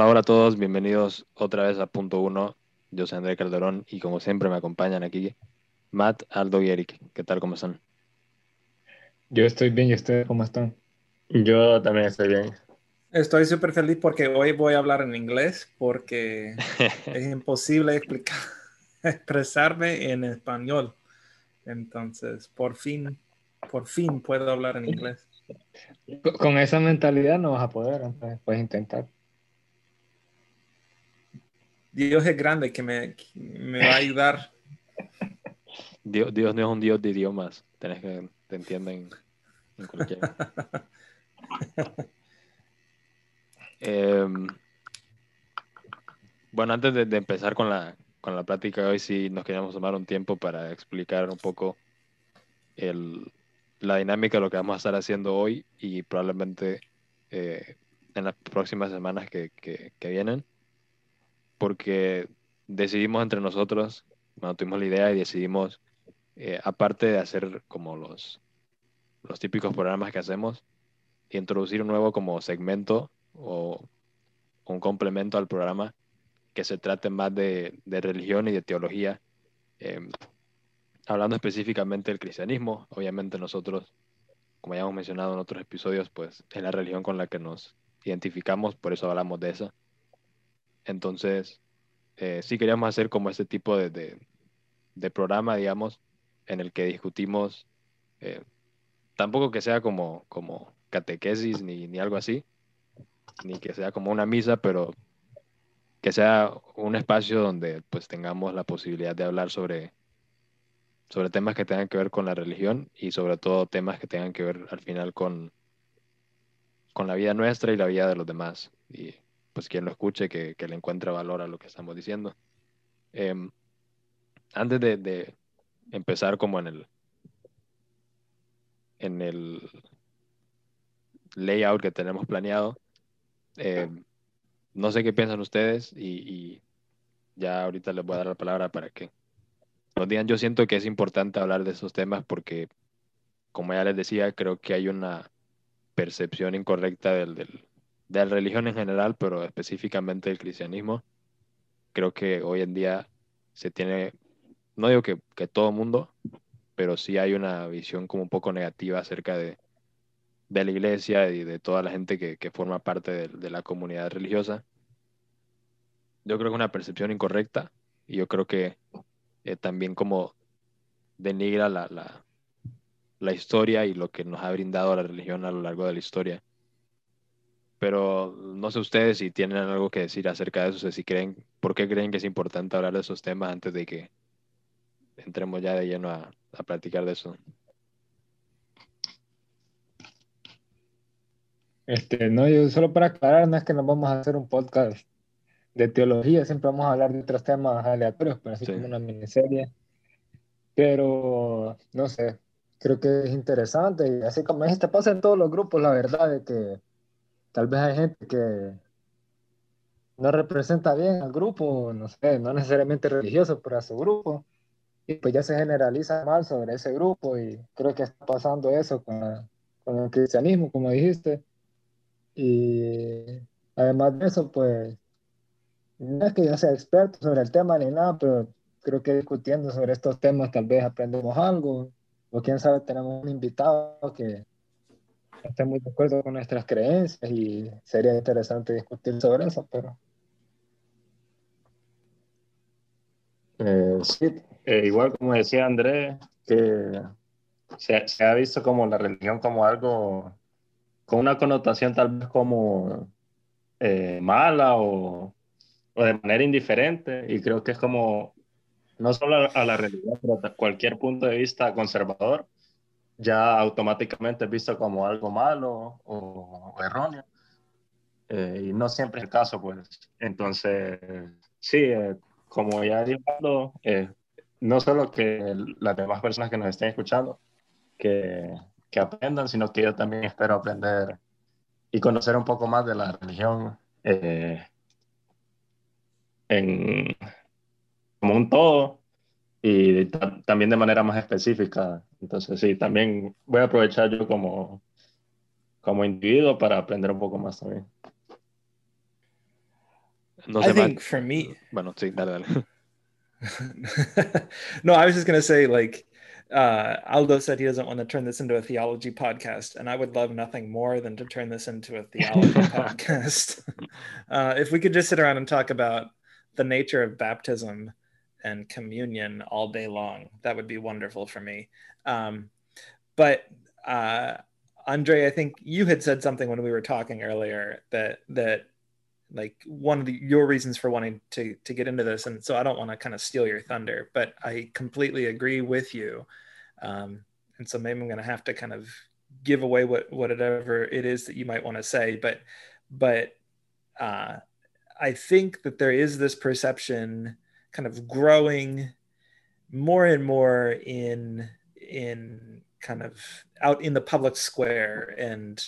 Hola, hola a todos, bienvenidos otra vez a Punto Uno. Yo soy André Calderón y como siempre me acompañan aquí Matt, Aldo y Eric. ¿Qué tal? ¿Cómo están? Yo estoy bien, ¿y ustedes cómo están? Yo también estoy bien. Estoy súper feliz porque hoy voy a hablar en inglés porque es imposible explicar, expresarme en español. Entonces, por fin, por fin puedo hablar en inglés. Con esa mentalidad no vas a poder, puedes intentar. Dios es grande que me, me va a ayudar. Dios, Dios, no es un Dios de idiomas. Tenés que te entienden en cualquier. Em, bueno, antes de, empezar con la, con la plática hoy, sí nos queríamos tomar un tiempo para explicar un poco el, la dinámica de lo que vamos a estar haciendo hoy y probablemente eh, en las próximas semanas que, que, que vienen porque decidimos entre nosotros, bueno, tuvimos la idea y decidimos, eh, aparte de hacer como los, los típicos programas que hacemos, introducir un nuevo como segmento o un complemento al programa que se trate más de, de religión y de teología, em, hablando específicamente del cristianismo. Obviamente nosotros, como ya hemos mencionado en otros episodios, pues es la religión con la que nos identificamos, por eso hablamos de esa. Entonces, eh, sí queríamos hacer como este tipo de, de, programa, digamos, en el que discutimos, eh, tampoco que sea como, como catequesis ni, ni algo así, ni que sea como una misa, pero que sea un espacio donde pues tengamos la posibilidad de hablar sobre, sobre temas que tengan que ver con la religión y sobre todo temas que tengan que ver al final con, con la vida nuestra y la vida de los demás. Y pues quien lo escuche que, le encuentre valor a lo que estamos diciendo. Em, antes de, empezar como en el en el layout que tenemos planeado, em, no sé qué piensan ustedes y, ya ahorita les voy a dar la palabra para que nos digan. Yo siento que es importante hablar de esos temas porque, como ya les decía, creo que hay una percepción incorrecta del, de la religión en general, pero específicamente del cristianismo. Creo que hoy en día se tiene, no digo que, todo mundo, pero sí hay una visión como un poco negativa acerca de, de la iglesia y de toda la gente que, forma parte de, la comunidad religiosa. Yo creo que es una percepción incorrecta y yo creo que eh, también como denigra la historia y lo que nos ha brindado la religión a lo largo de la historia pero no sé ustedes si tienen algo que decir acerca de eso, si creen, ¿por qué creen que es importante hablar de esos temas antes de que entremos ya de lleno a, a platicar de eso? Este, no, yo solo para aclarar, no es que nos vamos a hacer un podcast de teología, siempre vamos a hablar de otros temas aleatorios, pero así como una miniserie. Pero, no sé, creo que es interesante y así como este pasa en todos los grupos, la verdad, de que tal vez hay gente que no representa bien al grupo, no sé, no necesariamente religioso, pero a su grupo, y pues ya se generaliza mal sobre ese grupo y creo que está pasando eso con, con el cristianismo, como dijiste. Y además de eso, pues, no es que yo sea experto sobre el tema ni nada, pero creo que discutiendo sobre estos temas tal vez aprendemos algo, o quién sabe, tenemos un invitado que esté muy de acuerdo con nuestras creencias y sería interesante discutir sobre eso, pero... Eh, sí, eh, igual como decía Andrés, que se, se, ha visto como la religión como algo con una connotación tal vez como eh, mala o, o, de manera indiferente y creo que es como no solo a la religión, pero a cualquier punto de vista conservador, ya automáticamente es visto como algo malo o, erróneo. Eh, y no siempre es el caso, pues. Entonces, sí, eh, como ya dijo, eh, no solo que las demás personas que nos estén escuchando, que, que, aprendan, sino que yo también espero aprender y conocer un poco más de la religión en, como un todo y también de manera más específica. Entonces, sí, también voy a aprovechar yo como, como individuo para aprender un poco más también. No I think for me. Bueno, sí, dale, dale. no, I was just gonna say like uh, Aldo said he doesn't want to turn this into a theology podcast, and I would love nothing more than to turn this into a theology podcast. Uh, if we could just sit around and talk about the nature of baptism and communion all day long, that would be wonderful for me. Um, but uh, Andre, I think you had said something when we were talking earlier that that like one of the, your reasons for wanting to to get into this and so i don't want to kind of steal your thunder but i completely agree with you um, and so maybe i'm going to have to kind of give away what whatever it is that you might want to say but but uh, i think that there is this perception kind of growing more and more in in kind of out in the public square. And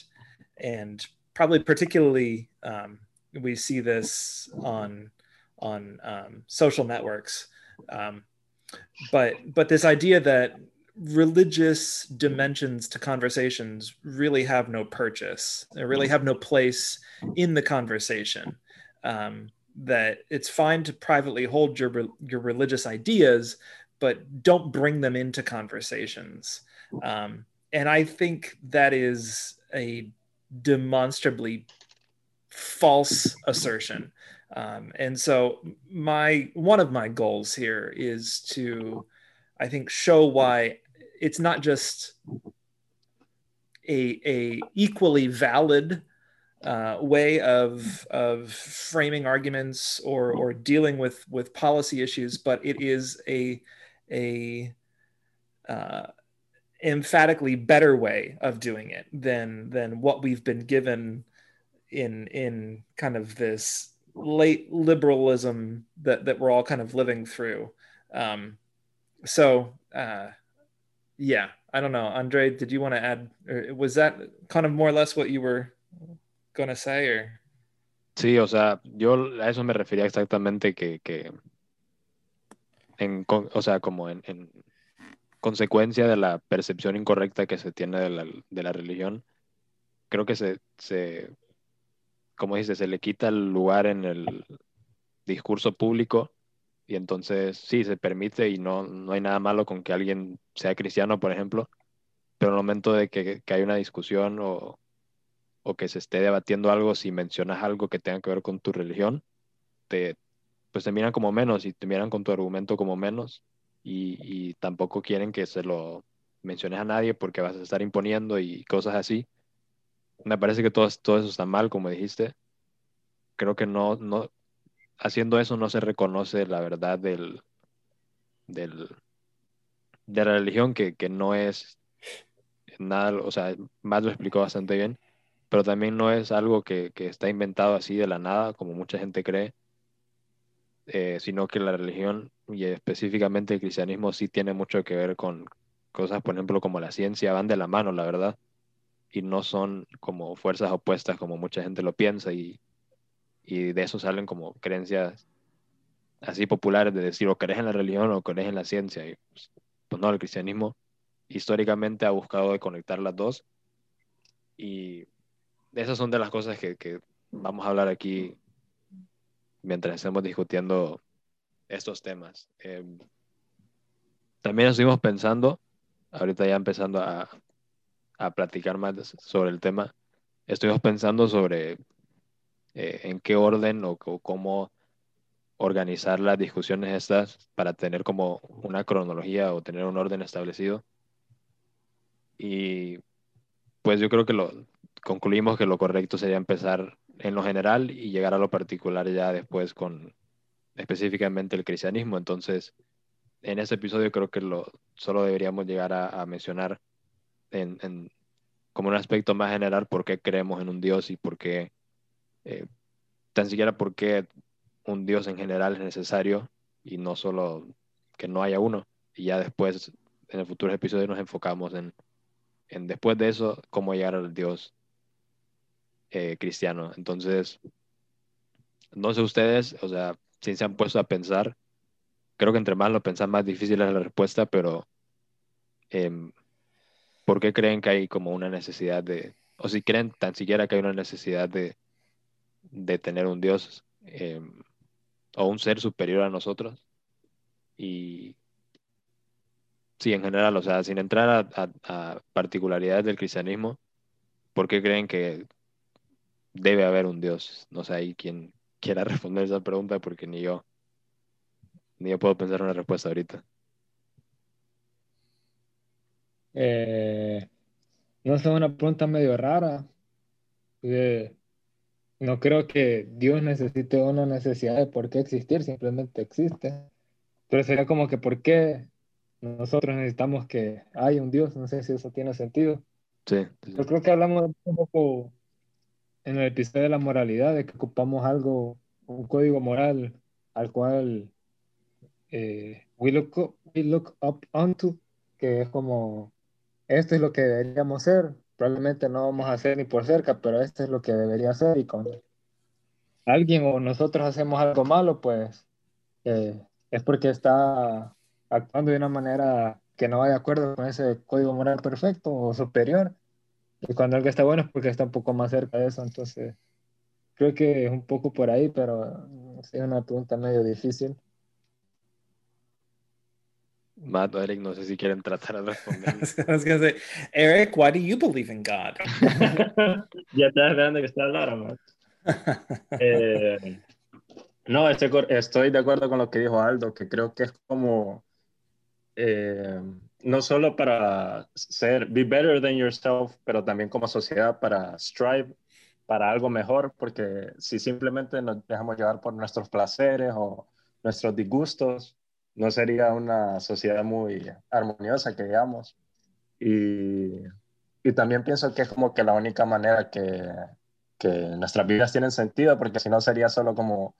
and probably particularly um, we see this on on um, social networks. Um, but but this idea that religious dimensions to conversations really have no purchase. They really have no place in the conversation. Um, that it's fine to privately hold your your religious ideas but don't bring them into conversations um, and i think that is a demonstrably false assertion. Um, and so my one of my goals here is to, I think, show why it's not just a, a equally valid uh, way of of framing arguments or or dealing with with policy issues, but it is a a uh, emphatically better way of doing it than than what we've been given in in kind of this late liberalism that that we're all kind of living through. Um, so uh, yeah, I don't know, Andre. Did you want to add? was that kind of more or less what you were Sí, o sea, yo a eso me refería exactamente que, que en, o sea, como en, en, consecuencia de la percepción incorrecta que se tiene de la, de la religión, creo que se, se como dice, se le quita el lugar en el discurso público y entonces sí, se permite y no, no hay nada malo con que alguien sea cristiano, por ejemplo, pero en el momento de que, que hay una discusión o, o, que se esté debatiendo algo, si mencionas algo que tenga que ver con tu religión, te, pues te miran como menos y te miran con tu argumento como menos y, y tampoco quieren que se lo menciones a nadie porque vas a estar imponiendo y cosas así me parece que todo, todo eso está mal, como dijiste. Creo que no, no, haciendo eso no se reconoce la verdad del, del, de la religión, que, que no es nada, o sea, más lo explicó bastante bien, pero también no es algo que, que está inventado así de la nada, como mucha gente cree, eh, sino que la religión y específicamente el cristianismo sí tiene mucho que ver con cosas, por ejemplo, como la ciencia, van de la mano, la verdad y no son como fuerzas opuestas como mucha gente lo piensa y, y de eso salen como creencias así populares de decir o crees en la religión o crees en la ciencia. Y, pues, pues, no, el cristianismo históricamente ha buscado de conectar las dos y esas son de las cosas que, que vamos a hablar aquí mientras estemos discutiendo estos temas. Em, también estuvimos pensando, ahorita ya empezando a, a platicar más sobre el tema, estuvimos pensando sobre eh, en qué orden o, cómo organizar las discusiones estas para tener como una cronología o tener un orden establecido. Y pues yo creo que lo concluimos que lo correcto sería empezar en lo general y llegar a lo particular ya después con específicamente el cristianismo. Entonces, en este episodio creo que lo, solo deberíamos llegar a mencionar en, como un aspecto más general por qué creemos en un Dios y por qué, eh, tan siquiera por qué un Dios en general es necesario y no solo que no haya uno. Y ya después, en el futuro episodio, nos enfocamos en, en después de eso, cómo llegar al Dios eh, cristiano. Entonces, no sé ustedes, o sea, si se han puesto a pensar, creo que entre más lo pensan, más difícil es la respuesta, pero em, ¿por qué creen que hay como una necesidad de, o si creen tan siquiera que hay una necesidad de, de tener un Dios em, o un ser superior a nosotros. Y sí, en general, o sea, sin entrar a, particularidades del cristianismo, ¿por qué creen que debe haber un Dios? No sé, hay quien quiera responder esa pregunta porque ni yo, ni yo puedo pensar una respuesta ahorita. Eh, no sé, una pregunta medio rara. no creo que Dios necesite una necesidad de por qué existir, simplemente existe. Pero sería como que por qué nosotros necesitamos que haya un Dios, no sé si eso tiene sentido. Sí, Yo creo que hablamos un poco en el episodio de la moralidad, de que ocupamos algo, un código moral al cual eh, we, look we look up onto, que es como esto es lo que deberíamos ser. Probablemente no vamos a hacer ni por cerca, pero esto es lo que debería ser. Y cuando alguien o nosotros hacemos algo malo, pues eh, es porque está actuando de una manera que no va de acuerdo con ese código moral perfecto o superior. Y cuando algo está bueno es porque está un poco más cerca de eso. Entonces, creo que es un poco por ahí, pero es una pregunta medio difícil. Matt o Eric, no sé si quieren tratar de responder. I was say, Eric, why do you believe in God? ya estás esperando que esté hablando, eh, no, estoy, estoy de acuerdo con lo que dijo Aldo, que creo que es como eh, no solo para ser, be better than yourself, pero también como sociedad para strive para algo mejor, porque si simplemente nos dejamos llevar por nuestros placeres o nuestros disgustos, no sería una sociedad muy armoniosa, que digamos. Y, y también pienso que es como que la única manera que, que nuestras vidas tienen sentido, porque si no sería solo como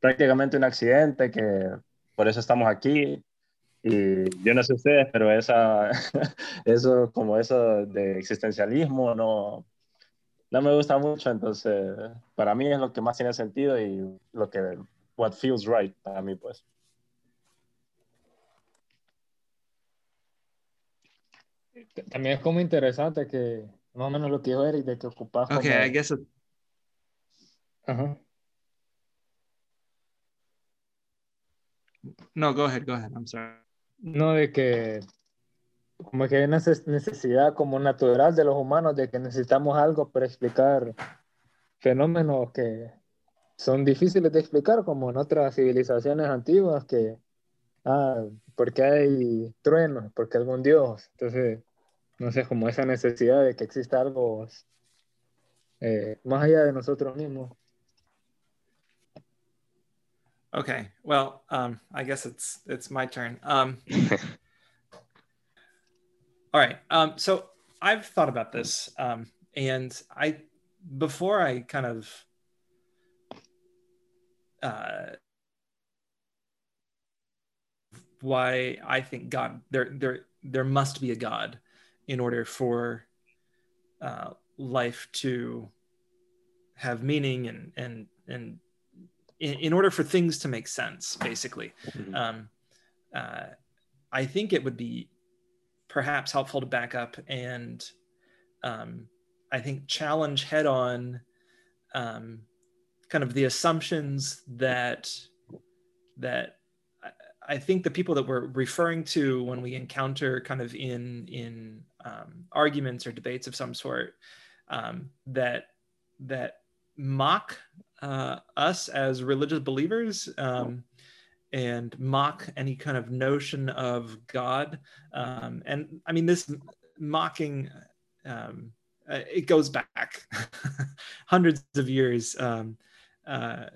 prácticamente un accidente, que por eso estamos aquí. Y yo no sé ustedes, pero esa, eso, como eso de existencialismo, no, no me gusta mucho. Entonces, para mí es lo que más tiene sentido y lo que, what feels right para mí, pues. También es como interesante que más o menos lo que dijo Eric de que ocupas. Okay, como... I guess. It... Ajá. No, go ahead, go ahead. I'm sorry. No, de que como que hay una necesidad como natural de los humanos de que necesitamos algo para explicar fenómenos que son difíciles de explicar, como en otras civilizaciones antiguas que, ah, porque hay truenos, porque algún dios. Entonces, no sé, como esa necesidad de que exista algo eh, más allá de nosotros mismos. Okay, well, um, I guess it's it's my turn. Um, all right, um, so I've thought about this, um, and I before I kind of uh, why I think God there there there must be a God in order for uh, life to have meaning and and and in, in, order for things to make sense basically mm-hmm. um, uh, i think it would be perhaps helpful to back up and um, i think challenge head on um, kind of the assumptions that that I think the people that we're referring to when we encounter kind of in in um, arguments or debates of some sort um, that that mock uh, us as religious believers um, and mock any kind of notion of God. Um, and I mean, this mocking um, uh, it goes back hundreds of years, um, uh,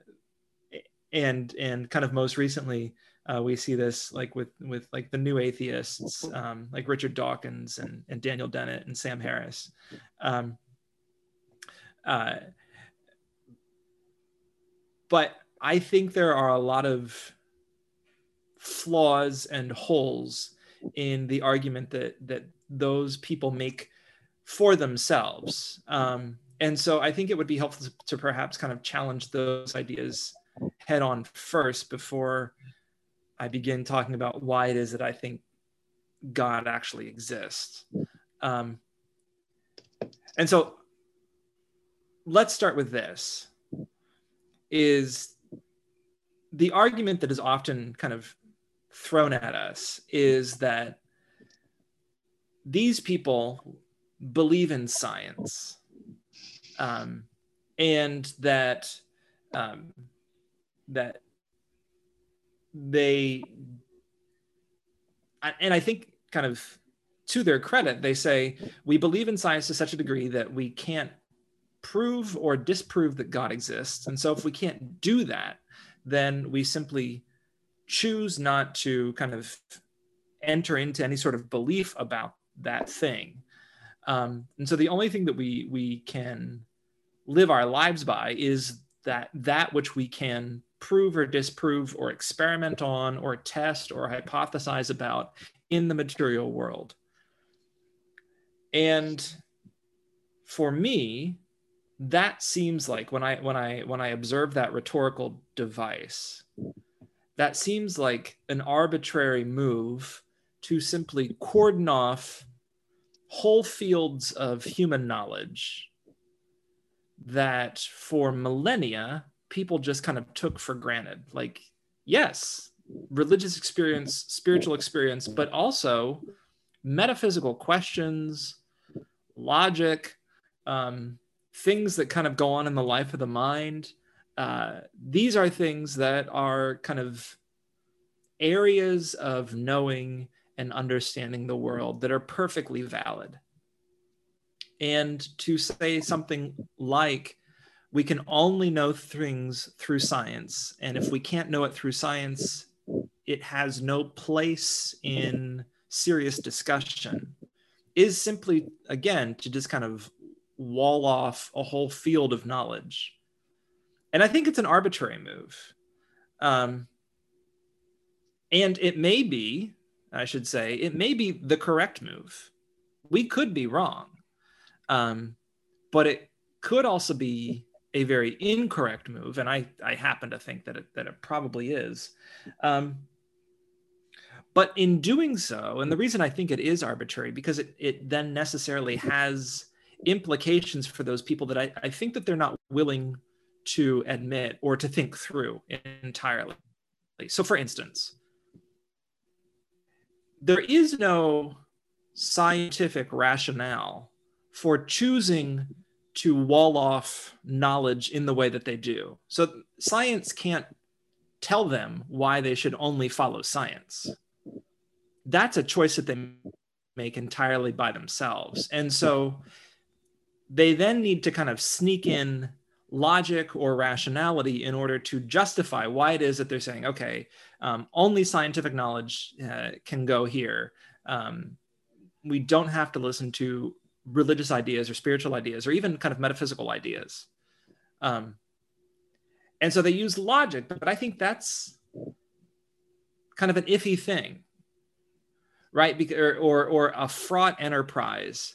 and and kind of most recently uh, we see this like with with like the new atheists, um, like Richard Dawkins and, and Daniel Dennett and Sam Harris. Um, uh, but I think there are a lot of flaws and holes in the argument that that those people make for themselves. Um, and so I think it would be helpful to, to perhaps kind of challenge those ideas head on first before I begin talking about why it is that I think God actually exists. Um, and so let's start with this is the argument that is often kind of thrown at us is that these people believe in science um, and that um, that they and i think kind of to their credit they say we believe in science to such a degree that we can't prove or disprove that god exists and so if we can't do that then we simply choose not to kind of enter into any sort of belief about that thing. Um, and so the only thing that we we can live our lives by is that that which we can prove or disprove or experiment on or test or hypothesize about in the material world. And for me, that seems like when I when I when I observe that rhetorical device, that seems like an arbitrary move to simply cordon off whole fields of human knowledge that for millennia people just kind of took for granted. Like, yes, religious experience, spiritual experience, but also metaphysical questions, logic, um, things that kind of go on in the life of the mind. Uh, these are things that are kind of areas of knowing and understanding the world that are perfectly valid. And to say something like, we can only know things through science, and if we can't know it through science, it has no place in serious discussion, is simply, again, to just kind of wall off a whole field of knowledge. And I think it's an arbitrary move. Um, and it may be, I should say, it may be the correct move. We could be wrong. Um, but it could also be a very incorrect move. And I, I happen to think that it, that it probably is. Um, but in doing so, and the reason I think it is arbitrary, because it, it then necessarily has implications for those people that I, I think that they're not willing to admit or to think through entirely. So, for instance, there is no scientific rationale for choosing to wall off knowledge in the way that they do. So, science can't tell them why they should only follow science. That's a choice that they make entirely by themselves. And so, they then need to kind of sneak in logic or rationality in order to justify why it is that they're saying, okay, um, only scientific knowledge uh, can go here. Um, we don't have to listen to religious ideas or spiritual ideas or even kind of metaphysical ideas. Um, and so they use logic, but I think that's kind of an iffy thing, right? Be- or, or, or a fraught enterprise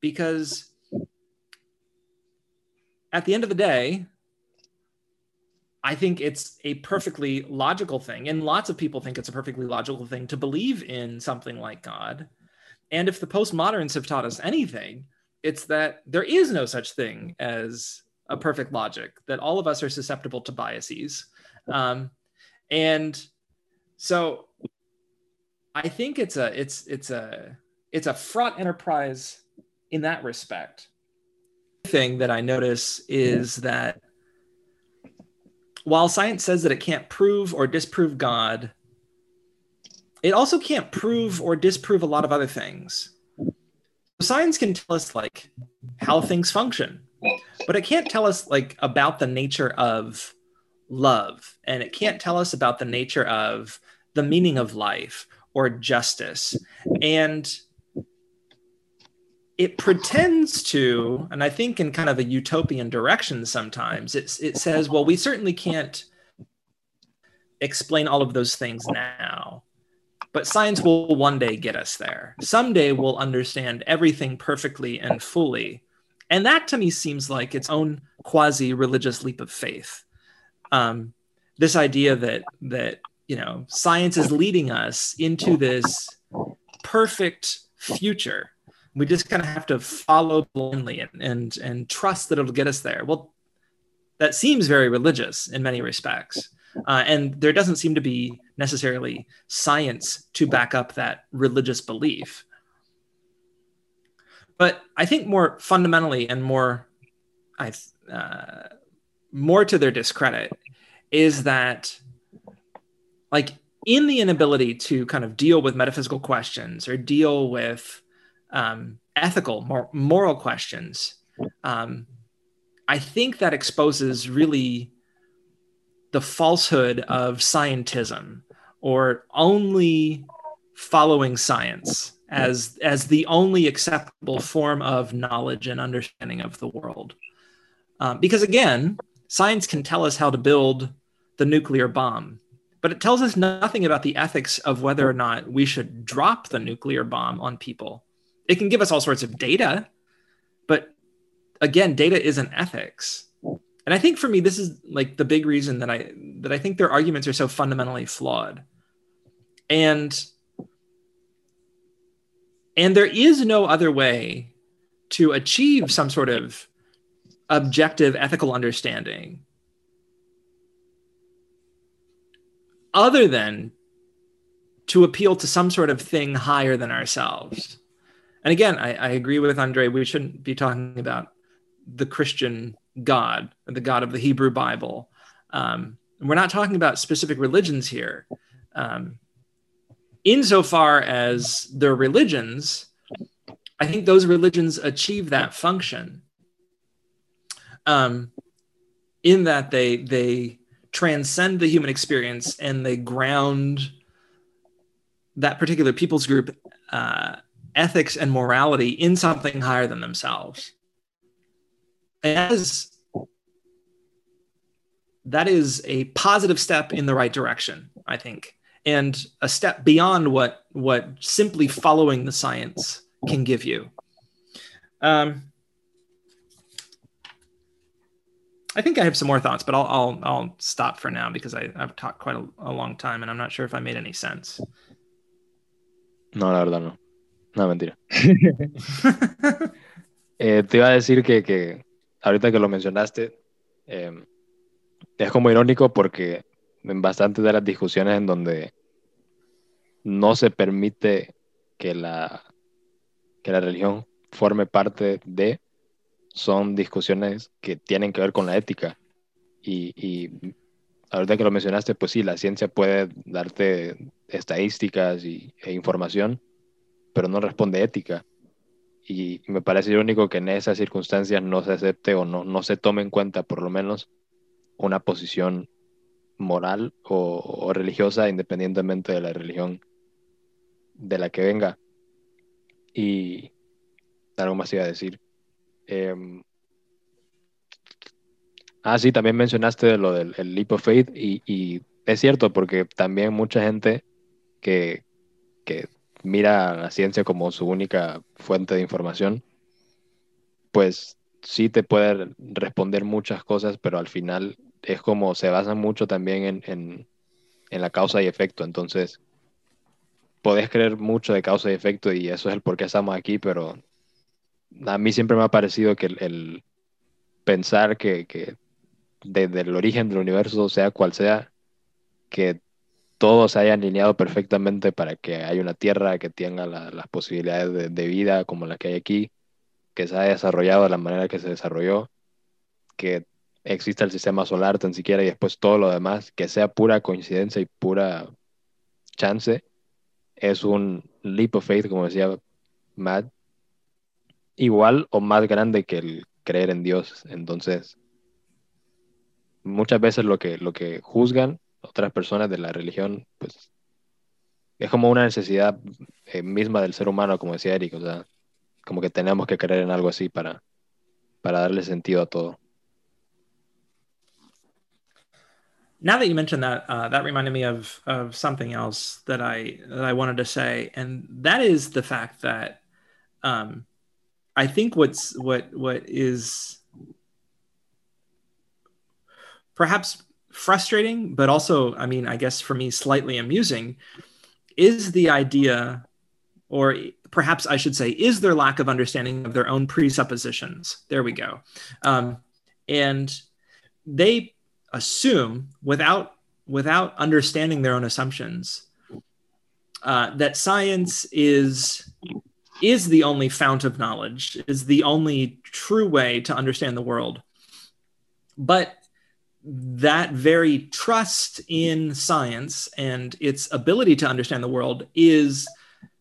because at the end of the day, I think it's a perfectly logical thing. And lots of people think it's a perfectly logical thing to believe in something like God. And if the postmoderns have taught us anything, it's that there is no such thing as a perfect logic, that all of us are susceptible to biases. Um, and so I think it's a it's it's a it's a fraught enterprise in that respect thing that I notice is that while science says that it can't prove or disprove God, it also can't prove or disprove a lot of other things. Science can tell us like how things function, but it can't tell us like about the nature of love, and it can't tell us about the nature of the meaning of life or justice. And it pretends to, and I think in kind of a utopian direction sometimes, it says, well, we certainly can't explain all of those things now, but science will one day get us there. Someday we'll understand everything perfectly and fully. And that to me seems like its own quasi religious leap of faith. Um, this idea that, that, you know, science is leading us into this perfect future we just kind of have to follow blindly and, and and trust that it'll get us there well that seems very religious in many respects Uh, and there doesn't seem to be necessarily science to back up that religious belief. But I think more fundamentally and more, I uh, more to their discredit is that, like, in the inability to kind of deal with metaphysical questions or deal with um, ethical, mor- moral questions, um, I think that exposes really the falsehood of scientism or only following science as as the only acceptable form of knowledge and understanding of the world. Um, because again science can tell us how to build the nuclear bomb but it tells us nothing about the ethics of whether or not we should drop the nuclear bomb on people it can give us all sorts of data but again data isn't ethics and i think for me this is like the big reason that i that i think their arguments are so fundamentally flawed and and there is no other way to achieve some sort of objective ethical understanding other than to appeal to some sort of thing higher than ourselves. And again, I, I, agree with Andre, we shouldn't be talking about the Christian God, the God of the Hebrew Bible. Um, we're not talking about specific religions here. Um, insofar as their religions, I think those religions achieve that function. Um, in that they they transcend the human experience and they ground that particular people's group uh, ethics and morality in something higher than themselves. As that is a positive step in the right direction, I think and a step beyond what what simply following the science can give you. Um, I think I have some more thoughts, but I'll I'll, I'll stop for now because I, I've talked quite a, a, long time and I'm not sure if I made any sense. No, la verdad no. No, mentira. eh, te iba a decir que, que ahorita que lo mencionaste, eh, es como irónico porque en bastantes de las discusiones en donde no se permite que la, que la religión forme parte de, son discusiones que tienen que ver con la ética. Y, y ahorita que lo mencionaste, pues sí, la ciencia puede darte estadísticas y, e información, pero no responde ética. Y, me parece irónico que en esas circunstancias no se acepte o no, no se tome en cuenta por lo menos una posición moral o, religiosa independientemente de la religión de la que venga. Y algo más iba a decir. Em, ah, sí, también mencionaste lo del leap of faith y, es cierto porque también mucha gente que, que mira la ciencia como su única fuente de información, pues sí te puede responder muchas cosas, pero al final es como se basa mucho también en, la causa y efecto. Entonces, podés creer mucho de causa y efecto y eso es el por qué estamos aquí, pero a mí siempre me ha parecido que el, pensar que, desde el origen del universo, sea cual sea, que todo se haya alineado perfectamente para que haya una Tierra que tenga las posibilidades de, de, vida como la que hay aquí, que se haya desarrollado de la manera que se desarrolló, que exista el sistema solar tan siquiera y después todo lo demás, que sea pura coincidencia y pura chance, es un leap of faith, como decía Matt, igual o más grande que el creer en Dios. Entonces, muchas veces lo que, lo que juzgan otras personas de la religión, pues es como una necesidad eh, misma del ser humano, como decía Eric, o sea, como que tenemos que creer en algo así para, para darle sentido a todo. now that you mentioned that, uh, that reminded me of of something else that I that I wanted to say, and that is the fact that um, I think what's what what is perhaps frustrating, but also, I mean, I guess for me, slightly amusing, is the idea, or perhaps I should say, is their lack of understanding of their own presuppositions. There we go, um, and they assume without without understanding their own assumptions uh, that science is is the only fount of knowledge, is the only true way to understand the world. But that very trust in science and its ability to understand the world is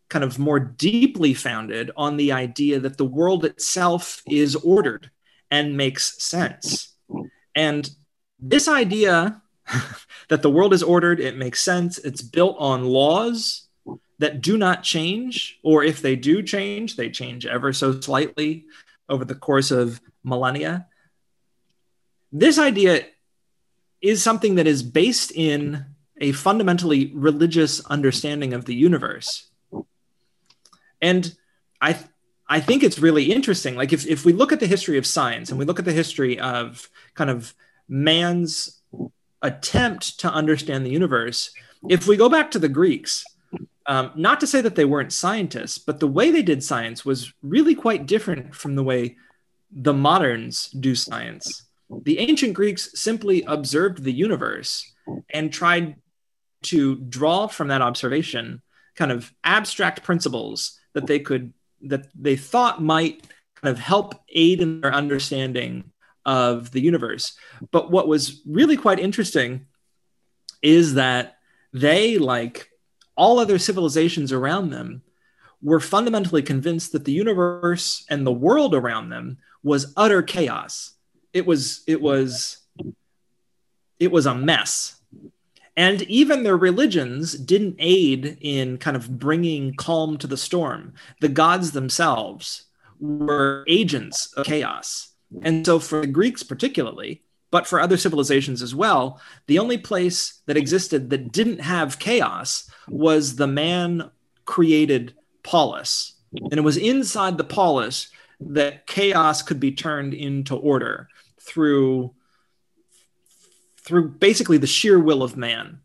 kind of more deeply founded on the idea that the world itself is ordered and makes sense. And this idea that the world is ordered, it makes sense, it's built on laws that do not change, or if they do change, they change ever so slightly over the course of millennia. This idea is something that is based in a fundamentally religious understanding of the universe. And I, I think it's really interesting. Like, if, if we look at the history of science and we look at the history of kind of man's attempt to understand the universe, if we go back to the Greeks, um, not to say that they weren't scientists, but the way they did science was really quite different from the way the moderns do science. The ancient Greeks simply observed the universe and tried to draw from that observation kind of abstract principles that they could that they thought might kind of help aid in their understanding of the universe. But what was really quite interesting is that they like all other civilizations around them were fundamentally convinced that the universe and the world around them was utter chaos. It was it was it was a mess. And even their religions didn't aid in kind of bringing calm to the storm. The gods themselves were agents of chaos. And so, for the Greeks, particularly, but for other civilizations as well, the only place that existed that didn't have chaos was the man created polis. And it was inside the polis that chaos could be turned into order through through basically the sheer will of man.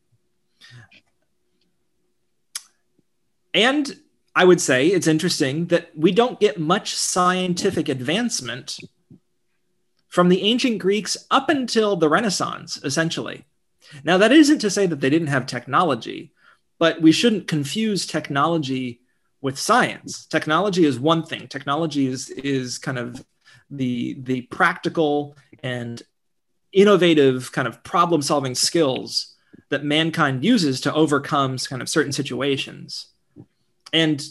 And I would say it's interesting that we don't get much scientific advancement from the ancient Greeks up until the Renaissance, essentially. Now, that isn't to say that they didn't have technology, but we shouldn't confuse technology with science. Technology is one thing. Technology is is kind of the the practical and innovative kind of problem solving skills that mankind uses to overcome kind of certain situations. And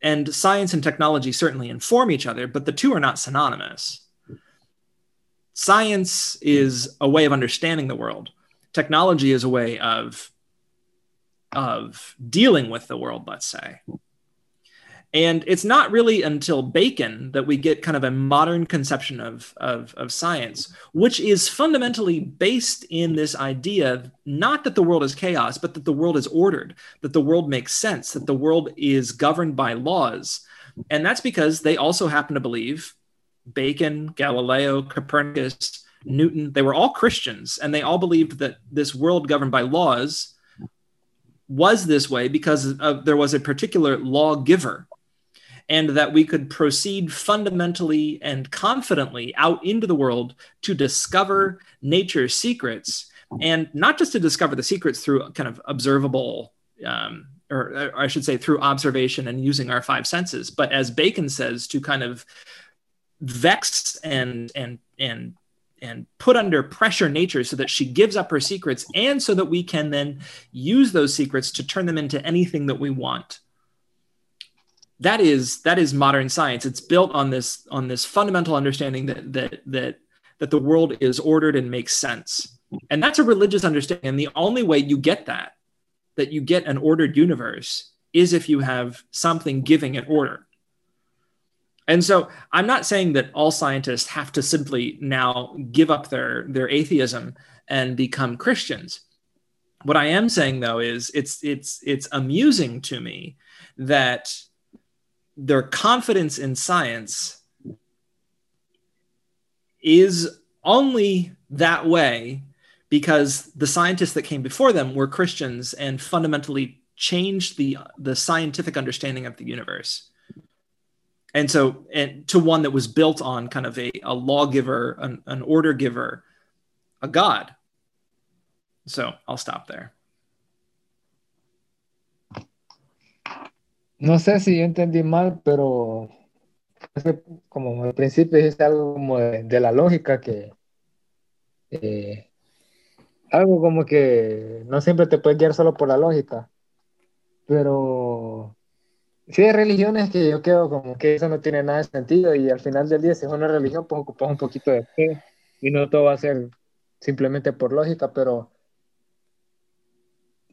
and science and technology certainly inform each other, but the two are not synonymous. Science is a way of understanding the world. Technology is a way of of dealing with the world let's say and it's not really until bacon that we get kind of a modern conception of, of, of science which is fundamentally based in this idea not that the world is chaos but that the world is ordered that the world makes sense that the world is governed by laws. And that's because they also happen to believe Bacon, Galileo, Copernicus, Newton, they were all Christians. And they all believed that this world governed by laws was this way because of, there was a particular lawgiver and that we could proceed fundamentally and confidently out into the world to discover nature's secrets and not just to discover the secrets through kind of observable um, or, or, I should say through observation and using our five senses, but as Bacon says, to kind of vex and and and and put under pressure nature so that she gives up her secrets and so that we can then use those secrets to turn them into anything that we want that is that is modern science. It's built on this on this fundamental understanding that that that that the world is ordered and makes sense. And that's a religious understanding. And the only way you get that that you get an ordered universe is if you have something giving it order. And so I'm not saying that all scientists have to simply now give up their, their atheism and become Christians. What I am saying though is it's it's it's amusing to me that their confidence in science is only that way because the scientists that came before them were Christians and fundamentally changed the the scientific understanding of the universe and so and to one that was built on kind of a, a lawgiver an, an order giver a god So I'll stop there. No sé si yo entendí mal, pero como al principio dijiste algo como de, la lógica que eh, algo como que no siempre te puedes guiar solo por la lógica, pero sí hay religiones que yo creo como que eso no tiene nada de sentido y al final del día si es una religión pues ocupas un poquito de fe y no todo va a ser simplemente por lógica, pero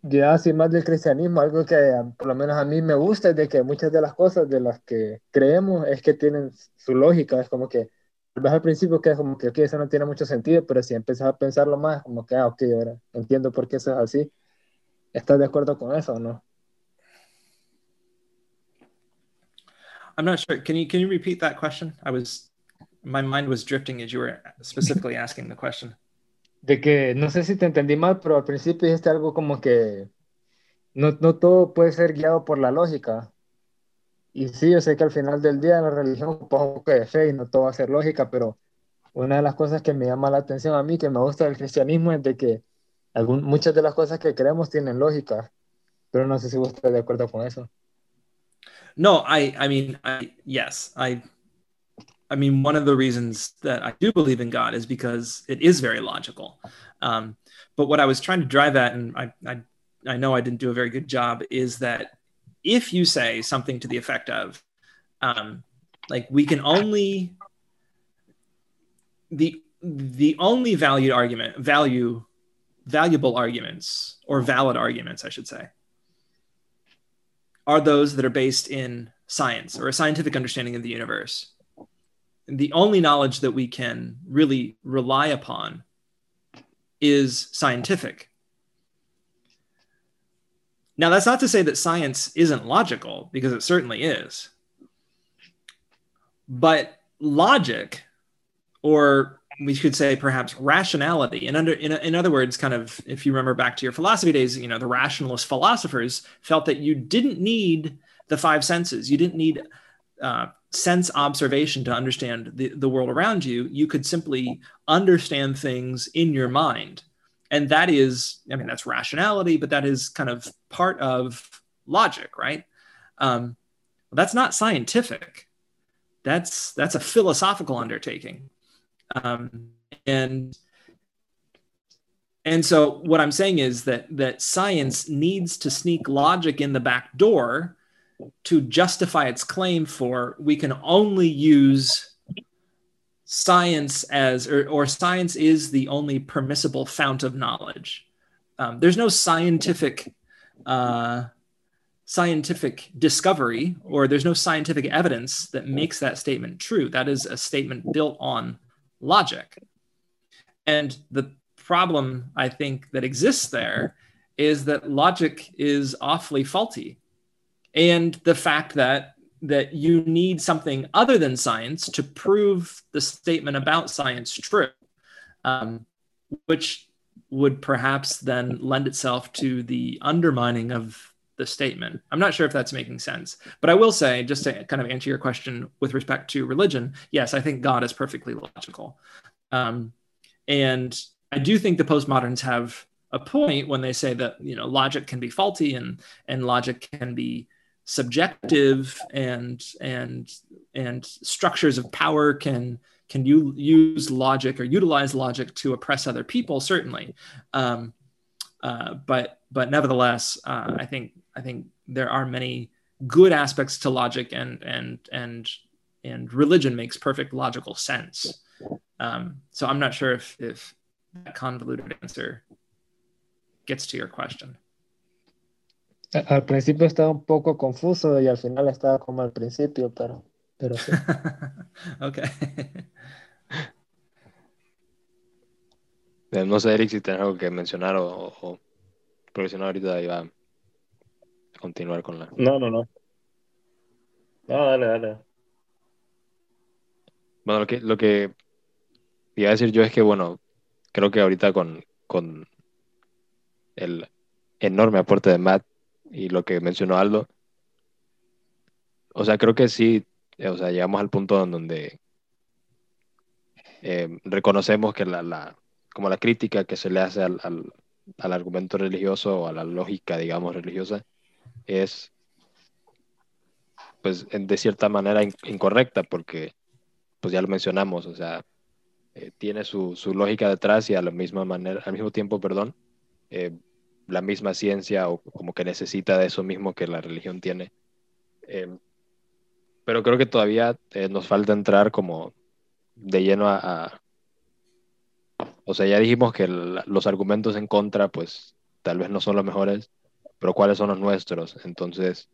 ya así más del cristianismo, algo que por lo menos a mí me gusta es de que muchas de las cosas de las que creemos es que tienen su lógica, es como que ves al principio que es como que eso no tiene mucho sentido, pero si empiezas a pensarlo más, como que, ah, ok, ahora entiendo por qué eso es así. ¿Estás de acuerdo con eso o no? I'm not sure. Can you can you repeat that question? I was my mind was drifting as you were specifically asking the question. De que no sé si te entendí mal, pero al principio dijiste algo como que no, no todo puede ser guiado por la lógica. Y sí, yo sé que al final del día la religión un poco de fe y no todo va a ser lógica, pero una de las cosas que me llama la atención a mí, que me gusta del cristianismo, es de que algún, muchas de las cosas que creemos tienen lógica, pero no sé si vos estás de acuerdo con eso. No, I, I mean, I, yes, I, I mean, one of the reasons that I do believe in God is because it is very logical. Um, but what I was trying to drive at, and I, I, I know I didn't do a very good job, is that if you say something to the effect of, um, like we can only the the only valued argument value valuable arguments or valid arguments i should say are those that are based in science or a scientific understanding of the universe the only knowledge that we can really rely upon is scientific now, that's not to say that science isn't logical, because it certainly is. But logic, or we could say perhaps rationality, and under in, in other words, kind of if you remember back to your philosophy days, you know, the rationalist philosophers felt that you didn't need the five senses. You didn't need uh, sense observation to understand the, the world around you. You could simply understand things in your mind. And that is i mean that's rationality but that is kind of part of logic right? Um, that's not scientific. That's that's a philosophical undertaking. Um, and and so what i'm saying is that that science needs to sneak logic in the back door to justify its claim for we can only use science as or, or science is the only permissible fount of knowledge. Um, there's no scientific uh, scientific discovery or there's no scientific evidence that makes that statement true. That is a statement built on logic. And the problem i think that exists there is that logic is awfully faulty and the fact that that you need something other than science to prove the statement about science true, um, which would perhaps then lend itself to the undermining of the statement. I'm not sure if that's making sense, but I will say, just to kind of answer your question with respect to religion, yes, I think God is perfectly logical. Um, and I do think the postmoderns have a point when they say that you know logic can be faulty and and logic can be subjective and and and structures of power can can you use logic or utilize logic to oppress other people certainly. Um, uh, but but nevertheless uh, i think i think there are many good aspects to logic and and and and religion makes perfect logical sense. Um, so i'm not sure if if that convoluted answer gets to your question Al principio estaba un poco confuso y al final estaba como al principio, pero, pero sí. ok. Eh, no sé, Eric, si tienes algo que mencionar o, o porque si no ahorita iba a continuar con la... No, no, no. No, dale, dale. Bueno, lo que, lo que iba a decir yo es que, bueno, creo que ahorita con, con el enorme aporte de Matt y lo que mencionó Aldo. O sea, creo que sí, eh, o sea, llegamos al punto en donde eh, reconocemos que la, la, como la crítica que se le hace al, al argumento religioso o a la lógica, digamos, religiosa, es, pues, de cierta manera incorrecta, porque, pues ya lo mencionamos, o sea, eh, tiene su, su, lógica detrás y a la misma manera, al mismo tiempo, perdón, la misma ciencia o como que necesita de eso mismo que la religión tiene. Eh, pero creo que todavía nos falta entrar como de lleno a, o sea, ya dijimos que los argumentos en contra, pues tal vez no son los mejores, pero ¿cuáles son los nuestros? Entonces,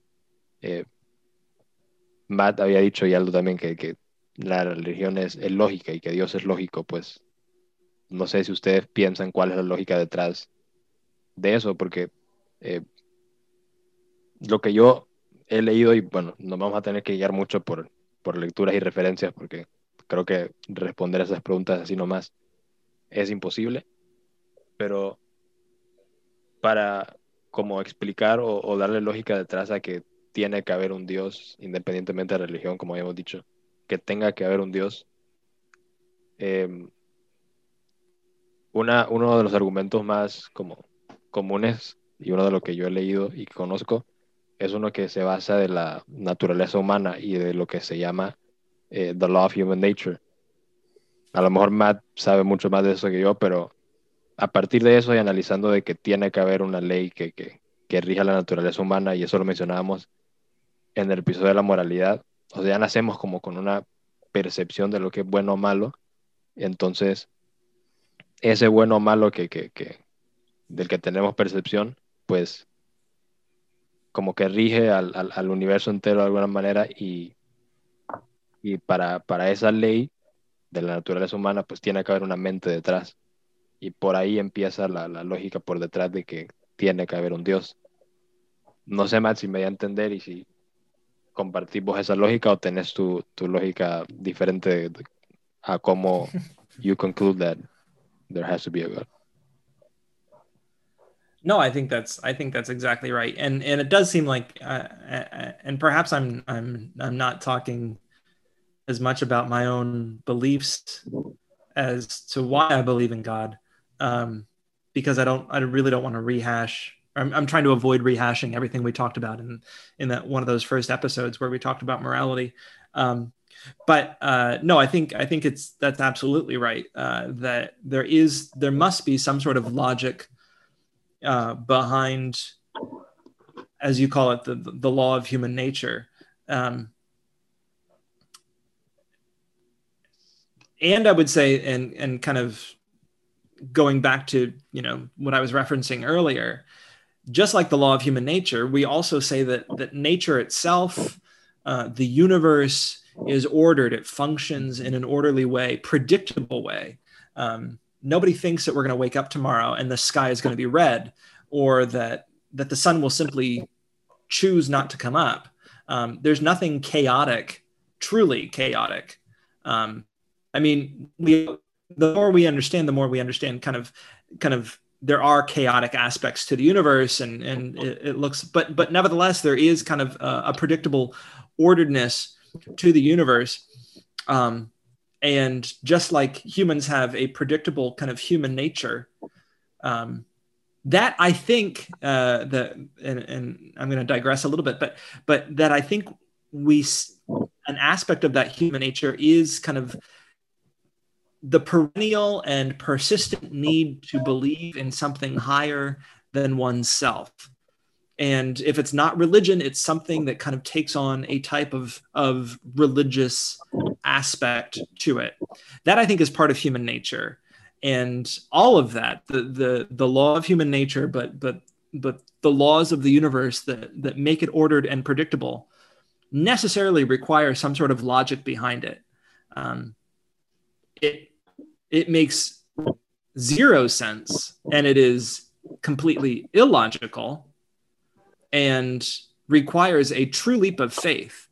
Matt había dicho y Aldo también que, que la religión es, lógica y que Dios es lógico, pues no sé si ustedes piensan cuál es la lógica detrás de eso, porque eh, lo que yo he leído, y bueno, nos vamos a tener que guiar mucho por, por lecturas y referencias, porque creo que responder a esas preguntas así nomás es imposible, pero para como explicar o, darle lógica detrás a que tiene que haber un Dios independientemente de la religión, como habíamos dicho, que tenga que haber un Dios. Em, una, uno de los argumentos más como comunes y uno de los que yo he leído y conozco es uno que se basa de la naturaleza humana y de lo que se llama eh, The Law of Human Nature. A lo mejor Matt sabe mucho más de eso que yo, pero a partir de eso y analizando de que tiene que haber una ley que, que, que rija la naturaleza humana, y eso lo mencionábamos en el episodio de la moralidad, o sea, nacemos como con una percepción de lo que es bueno o malo, entonces ese bueno o malo que, que del que tenemos percepción, pues como que rige al, al, al universo entero de alguna manera y, y para, para esa ley de la naturaleza humana, pues tiene que haber una mente detrás. Y por ahí empieza la, la lógica por detrás de que tiene que haber un Dios. No sé más si me voy a entender y si compartimos esa lógica o tenés tu, tu lógica diferente a cómo you conclude that there has to be a God? No, I think that's I think that's exactly right, and and it does seem like, uh, uh, and perhaps I'm I'm I'm not talking as much about my own beliefs as to why I believe in God, um, because I don't I really don't want to rehash I'm, I'm trying to avoid rehashing everything we talked about in in that one of those first episodes where we talked about morality. Um, but uh, no, I think I think it's that's absolutely right. Uh, that there is there must be some sort of logic uh, behind, as you call it, the the law of human nature. Um, and I would say, and and kind of going back to you know what I was referencing earlier, just like the law of human nature, we also say that that nature itself, uh, the universe is ordered. It functions in an orderly way, predictable way. Um, nobody thinks that we're going to wake up tomorrow and the sky is going to be red, or that that the sun will simply choose not to come up. Um, there's nothing chaotic, truly chaotic. Um, I mean, we the more we understand, the more we understand kind of kind of there are chaotic aspects to the universe and and it, it looks but but nevertheless there is kind of a, a predictable orderedness to the universe um, and just like humans have a predictable kind of human nature um, that i think uh, that and, and i'm going to digress a little bit but but that i think we an aspect of that human nature is kind of the perennial and persistent need to believe in something higher than oneself. And if it's not religion, it's something that kind of takes on a type of, of religious aspect to it. That I think is part of human nature. And all of that, the the the law of human nature, but but but the laws of the universe that that make it ordered and predictable necessarily require some sort of logic behind it. Um, it it makes zero sense and it is completely illogical and requires a true leap of faith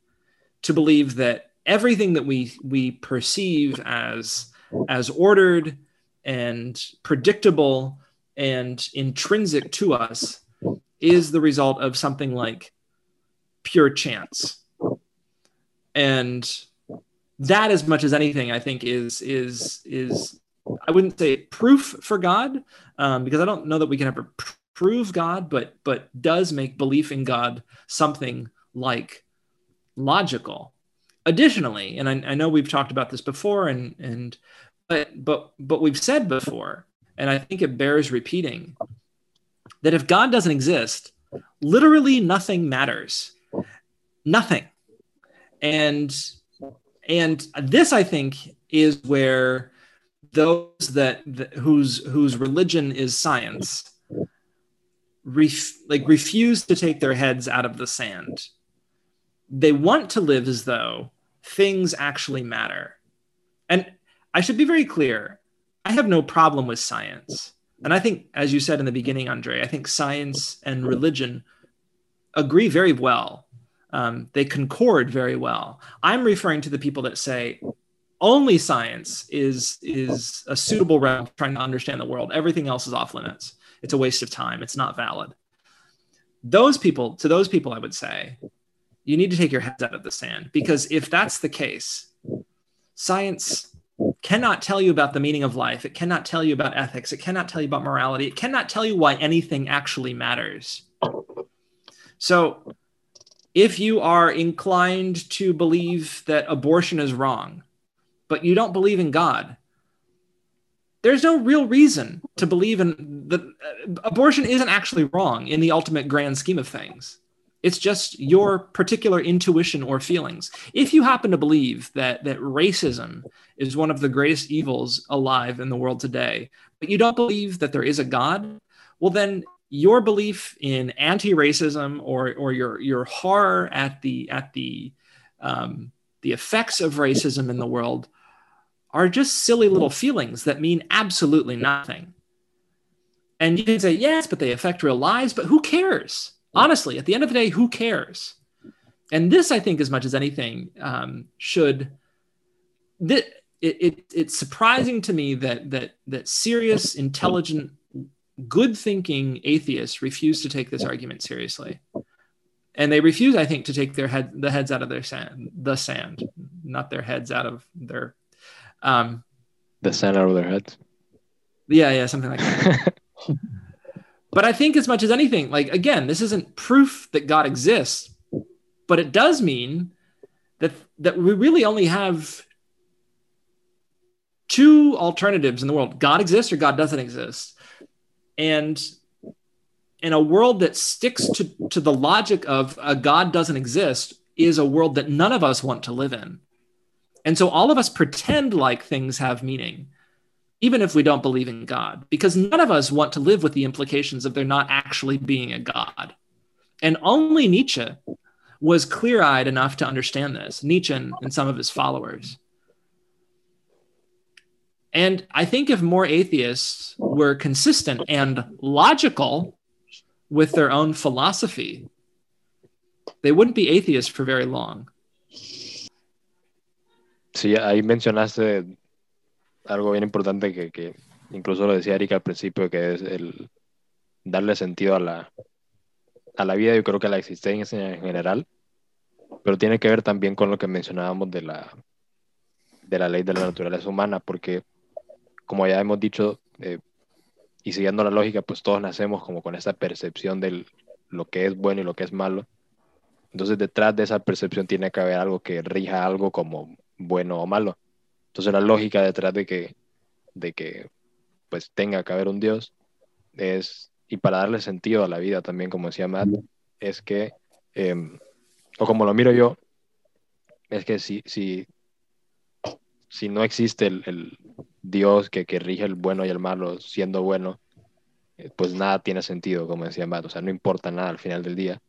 to believe that everything that we we perceive as as ordered and predictable and intrinsic to us is the result of something like pure chance. And that as much as anything i think is is is I wouldn't say proof for God, um, because I don't know that we can ever pr- prove God, but but does make belief in God something like logical. Additionally, and I, I know we've talked about this before, and and but but but we've said before, and I think it bears repeating that if God doesn't exist, literally nothing matters. Nothing. And and this I think is where those that, that whose whose religion is science ref, like refuse to take their heads out of the sand. They want to live as though things actually matter. And I should be very clear. I have no problem with science. And I think, as you said in the beginning, Andre, I think science and religion agree very well. Um, they concord very well. I'm referring to the people that say only science is is a suitable realm trying to understand the world. Everything else is off limits. It's a waste of time. It's not valid. Those people, to those people, I would say, you need to take your heads out of the sand because if that's the case, science cannot tell you about the meaning of life. It cannot tell you about ethics. It cannot tell you about morality. It cannot tell you why anything actually matters. So, if you are inclined to believe that abortion is wrong, but you don't believe in God, there's no real reason to believe in that abortion isn't actually wrong in the ultimate grand scheme of things. It's just your particular intuition or feelings. If you happen to believe that that racism is one of the greatest evils alive in the world today, but you don't believe that there is a God, well then your belief in anti-racism or or your your horror at the at the um, the effects of racism in the world are just silly little feelings that mean absolutely nothing. And you can say, yes, but they affect real lives, but who cares? honestly, at the end of the day, who cares? And this, I think, as much as anything, um, should that it, it, it's surprising to me that that that serious, intelligent, good-thinking atheists refuse to take this argument seriously, and they refuse, I think, to take their head the heads out of their sand, the sand, not their heads out of their um, the sand out of their heads. Yeah, yeah, something like that. But I think, as much as anything, like again, this isn't proof that God exists, but it does mean that that we really only have two alternatives in the world: God exists or God doesn't exist. And in a world that sticks to, to the logic of a God doesn't exist is a world that none of us want to live in. And so all of us pretend like things have meaning even if we don't believe in God, because none of us want to live with the implications of there not actually being a God. And only Nietzsche was clear eyed enough to understand this, Nietzsche and, and, some of his followers. And I think if more atheists were consistent and logical with their own philosophy, they wouldn't be atheists for very long. Sí, ahí mencionaste algo bien importante que, que, incluso lo decía Erika al principio, que es el darle sentido a la, a la vida, yo creo que a la existencia en general, pero tiene que ver también con lo que mencionábamos de la, de la ley de la naturaleza humana, porque como ya hemos dicho, eh, y siguiendo la lógica, pues todos nacemos como con esa percepción de lo que es bueno y lo que es malo. Entonces detrás de esa percepción tiene que haber algo que rija algo como bueno o malo. Entonces la lógica detrás de que, de que pues tenga que haber un Dios es, y para darle sentido a la vida también, como decía Matt, es que, em, o como lo miro yo, es que si, si, si no existe el, Dios que, que, rige el bueno y el malo siendo bueno, eh, pues nada tiene sentido, como decía Matt, o sea, no importa nada al final del día.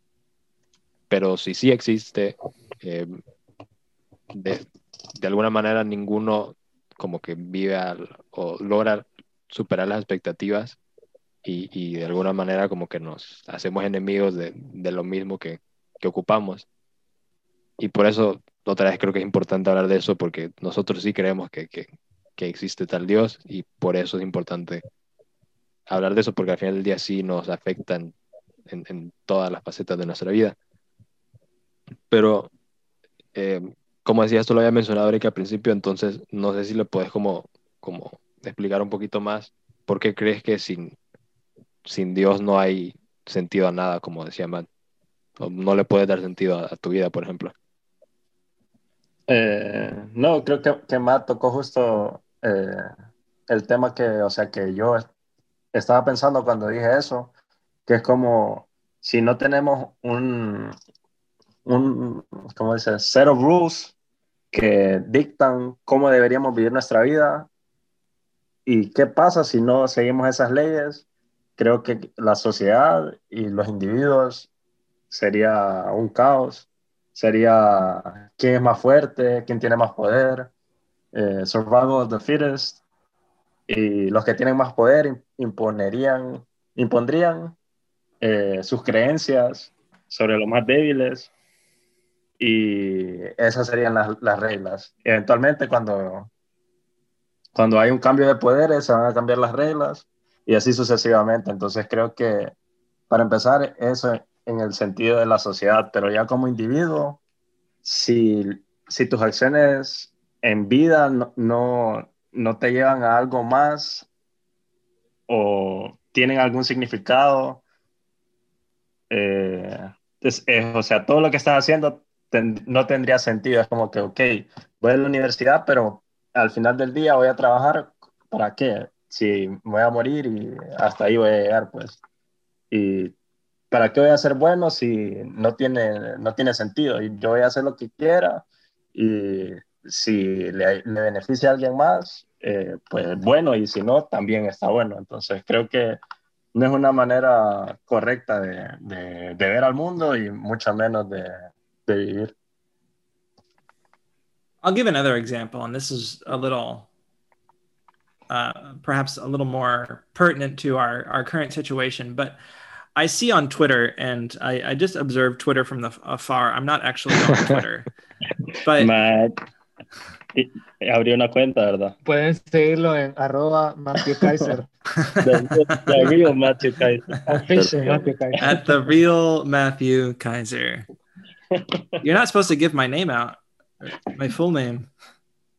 Pero si sí existe, em, de, de alguna manera ninguno como que vive o logra superar las expectativas y, y, de alguna manera como que nos hacemos enemigos de, de lo mismo que, que, ocupamos. Y por eso otra vez creo que es importante hablar de eso porque nosotros sí creemos que, que, que existe tal Dios y por eso es importante hablar de eso porque al final del día sí nos afectan en, todas las facetas de nuestra vida. Pero eh, como decía, esto lo había mencionado Erika al principio, entonces no sé si le puedes como, como explicar un poquito más por qué crees que sin, sin Dios no hay sentido a nada, como decía Matt. no le puedes dar sentido a, tu vida, por ejemplo. Eh, no, creo que, que Matt tocó justo eh, el tema que, o sea, que yo estaba pensando cuando dije eso, que es como si no tenemos un, un ¿cómo? Set of rules que dictan cómo deberíamos vivir nuestra vida y qué pasa si no seguimos esas leyes, creo que la sociedad y los individuos sería un caos, sería quién es más fuerte, quién tiene más poder, eh, survival of y los que tienen más poder imponerían, impondrían eh, sus creencias sobre los más débiles y esas serían las, las, reglas. Eventualmente cuando, cuando hay un cambio de poderes se van a cambiar las reglas y así sucesivamente. Entonces creo que para empezar eso en el sentido de la sociedad, pero ya como individuo, si, si tus acciones en vida no, no, no te llevan a algo más o tienen algún significado, eh, o sea, todo lo que estás haciendo no tendría sentido. Es como que, ok, voy a la universidad, pero al final del día voy a trabajar, ¿para qué? Si voy a morir y hasta ahí voy a llegar, pues. Y ¿para qué voy a ser bueno si no tiene, no tiene sentido? Y yo voy a hacer lo que quiera y si le, beneficia a alguien más, eh, pues bueno, y si no, también está bueno. Entonces creo que no es una manera correcta de, de ver al mundo y mucho menos de, de vivir. I'll give another example, and this is a little, uh, perhaps a little more pertinent to our, our current situation. But I see on Twitter, and I, I just observed Twitter from the afar. I'm not actually on Twitter, but Matt, abrió una cuenta, ¿verdad? Pueden seguirlo en arroba Matthew Kaiser. the, the real Matthew Kaiser. Official Matthew Kaiser. At the real Matthew Kaiser. You're not supposed to give my name out, my full name.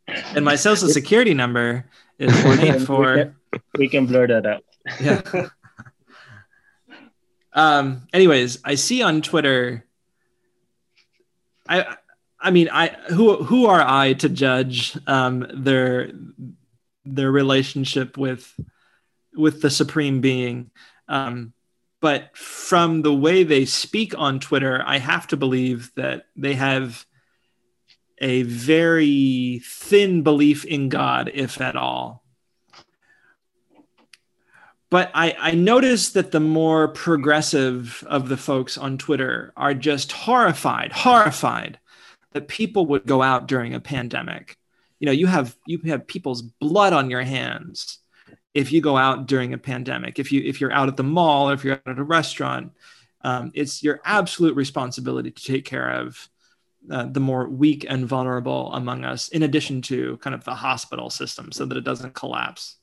And my social security number is 184. We can, we can blur that out. yeah. Um, anyways, I see on Twitter. I I mean, I who who are I to judge um, their their relationship with with the supreme being? Um, but from the way they speak on Twitter, I have to believe that they have a very thin belief in God, if at all. But I, I noticed that the more progressive of the folks on Twitter are just horrified, horrified that people would go out during a pandemic. You know, you have you have people's blood on your hands if you go out during a pandemic if you if you're out at the mall or if you're out at a restaurant um, it's your absolute responsibility to take care of uh, the more weak and vulnerable among us in addition to kind of the hospital system so that it doesn't collapse.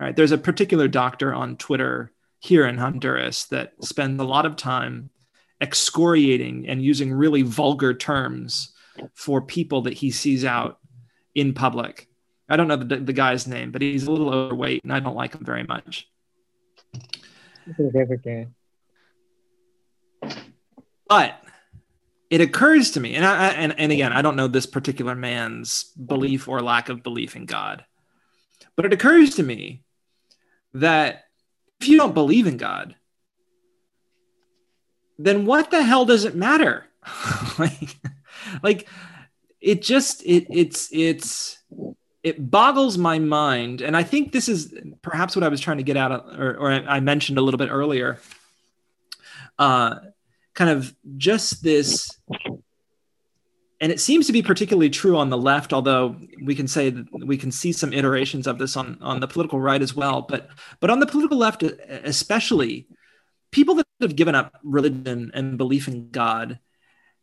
All right there's a particular doctor on twitter here in honduras that spends a lot of time excoriating and using really vulgar terms for people that he sees out in public I don't know the, the guy's name, but he's a little overweight and I don't like him very much. But it occurs to me, and I and, and again, I don't know this particular man's belief or lack of belief in God, but it occurs to me that if you don't believe in God, then what the hell does it matter? like, like it just it it's it's it boggles my mind and i think this is perhaps what i was trying to get at or, or i mentioned a little bit earlier uh, kind of just this and it seems to be particularly true on the left although we can say that we can see some iterations of this on, on the political right as well but but on the political left especially people that have given up religion and belief in god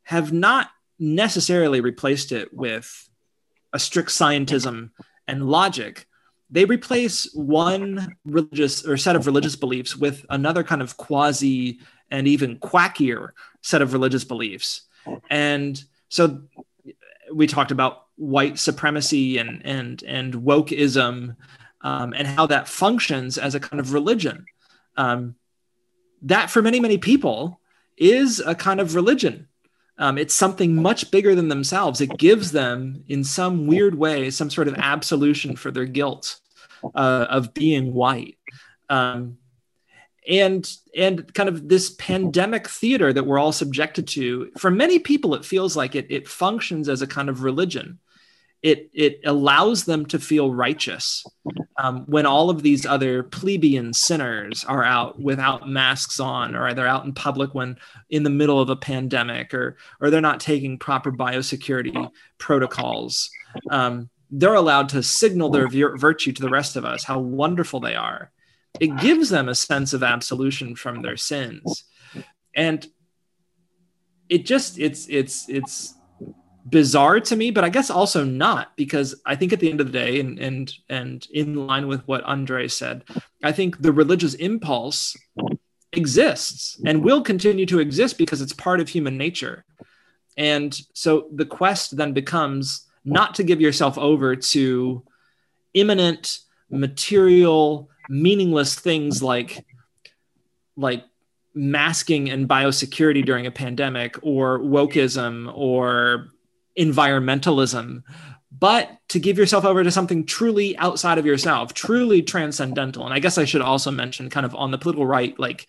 have not necessarily replaced it with a strict scientism and logic, they replace one religious or set of religious beliefs with another kind of quasi and even quackier set of religious beliefs. And so we talked about white supremacy and and and wokeism. um, and how that functions as a kind of religion. Um, that for many, many people is a kind of religion. Um, it's something much bigger than themselves. It gives them, in some weird way, some sort of absolution for their guilt uh, of being white. Um, and and kind of this pandemic theater that we're all subjected to for many people it feels like it, it functions as a kind of religion it it allows them to feel righteous um, when all of these other plebeian sinners are out without masks on or they're out in public when in the middle of a pandemic or or they're not taking proper biosecurity protocols um, they're allowed to signal their virtue to the rest of us how wonderful they are. It gives them a sense of absolution from their sins. And it just it's it's it's bizarre to me but i guess also not because i think at the end of the day and and and in line with what andre said i think the religious impulse exists and will continue to exist because it's part of human nature. And so the quest then becomes not to give yourself over to immanent material meaningless things like like masking and biosecurity during a pandemic or wokeism or environmentalism. But to give yourself over to something truly outside of yourself truly transcendental and i guess i should also mention kind of on the political right like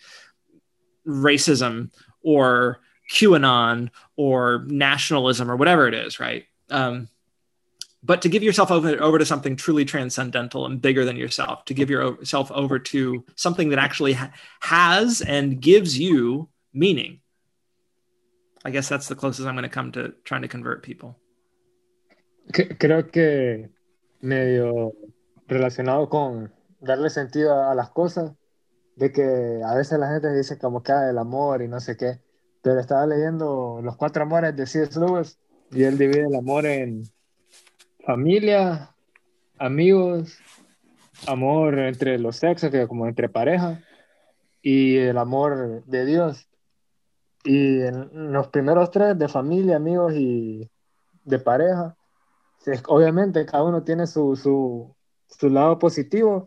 racism or qanon or nationalism or whatever it is right? Um, but to give yourself over, over to something truly transcendental and bigger than yourself to give yourself over to something that actually ha- has and gives you meaning i guess that's the closest i'm going to come to trying to convert people creo que medio relacionado con darle sentido a las cosas de que a veces la gente dice como que ah, el amor y no sé qué pero estaba leyendo los cuatro amores de C.S. Lewis y él divide el amor en familia, amigos, amor entre los sexos, que como entre pareja, y el amor de Dios. Y en los primeros tres, de familia, amigos y de pareja, obviamente cada uno tiene su, su, su lado positivo,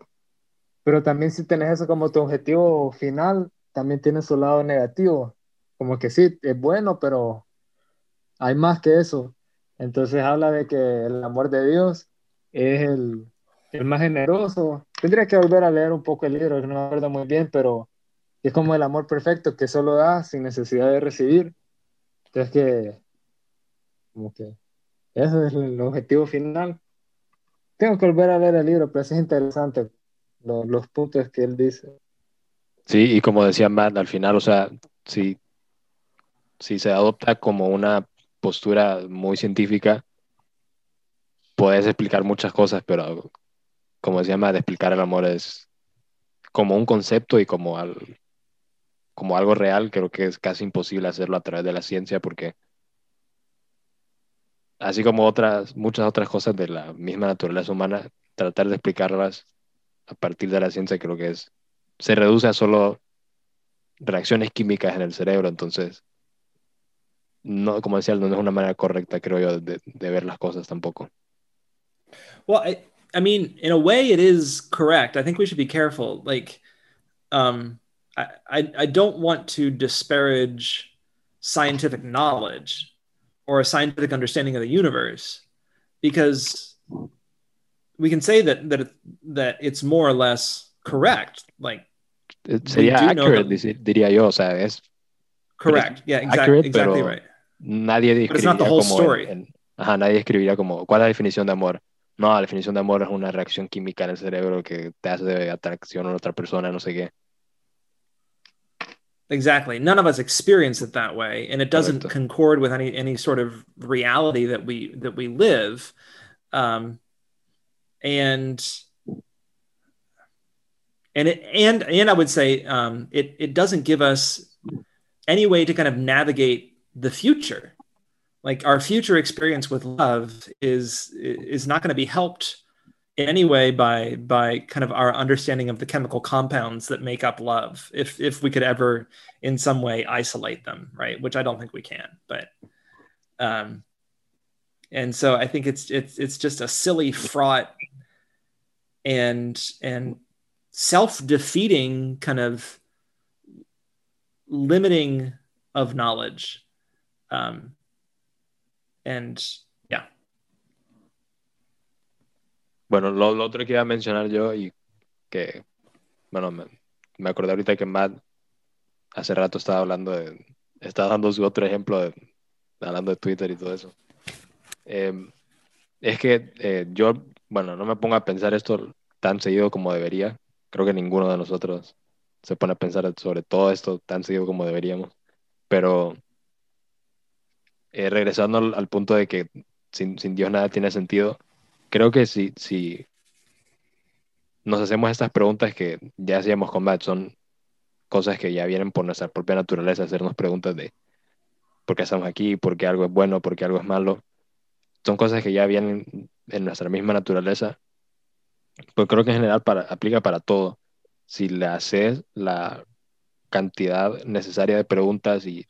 pero también si tienes eso como tu objetivo final, también tiene su lado negativo. Como que sí, es bueno, pero hay más que eso. Entonces habla de que el amor de Dios es el, el más generoso. Tendría que volver a leer un poco el libro, que no me acuerdo muy bien, pero es como el amor perfecto que solo da sin necesidad de recibir. Entonces que, como que, ese es el objetivo final. Tengo que volver a leer el libro, pero es interesante los, los puntos que él dice. Sí, y como decía Matt, al final, o sea, si, si se adopta como una postura muy científica, puedes explicar muchas cosas, pero como decía de explicar el amor es como un concepto y como, al, como algo real, creo que es casi imposible hacerlo a través de la ciencia porque así como otras, muchas otras cosas de la misma naturaleza humana, tratar de explicarlas a partir de la ciencia creo que es, se reduce a solo reacciones químicas en el cerebro, entonces no, como decía, no es una manera correcta, creo yo, de, de ver las cosas tampoco. Well, I, I mean, in a way, it is correct. I think we should be careful. Like, um, I, I, I don't want to disparage scientific knowledge or a scientific understanding of the universe because we can say that that that it's more or less correct. Like, sería accurate, that, diría yo. O sea, es correct. Yeah, exactly, exactly right. nadie describiría como en, ajá, nadie escribiría como cuál es la definición de amor. No, la definición de amor es una reacción química en el cerebro que te hace de atracción a otra persona, no sé qué. Exactly. None of us experience it that way, and it doesn't concord with any any sort of reality that we that we live. Um, and and it and and I would say um, it it doesn't give us any way to kind of navigate the future like our future experience with love is is not going to be helped in any way by by kind of our understanding of the chemical compounds that make up love if if we could ever in some way isolate them right? Which i don't think we can but um and so i think it's it's it's just a silly fraught and and self-defeating kind of limiting of knowledge um, and bueno lo, otro que iba a mencionar yo y que bueno me, me acordé ahorita que Matt hace rato estaba hablando de estaba dando su otro ejemplo de, hablando de Twitter y todo eso eh, es que eh, yo bueno no me pongo a pensar esto tan seguido como debería creo que ninguno de nosotros se pone a pensar sobre todo esto tan seguido como deberíamos. Pero eh, regresando al, punto de que sin, Dios nada tiene sentido, creo que si, si nos hacemos estas preguntas que ya hacíamos con Matt, son cosas que ya vienen por nuestra propia naturaleza, hacernos preguntas de por qué estamos aquí, por qué algo es bueno, por qué algo es malo. Son cosas que ya vienen en nuestra misma naturaleza pues creo que en general para, aplica para todo. Si le haces la cantidad necesaria de preguntas y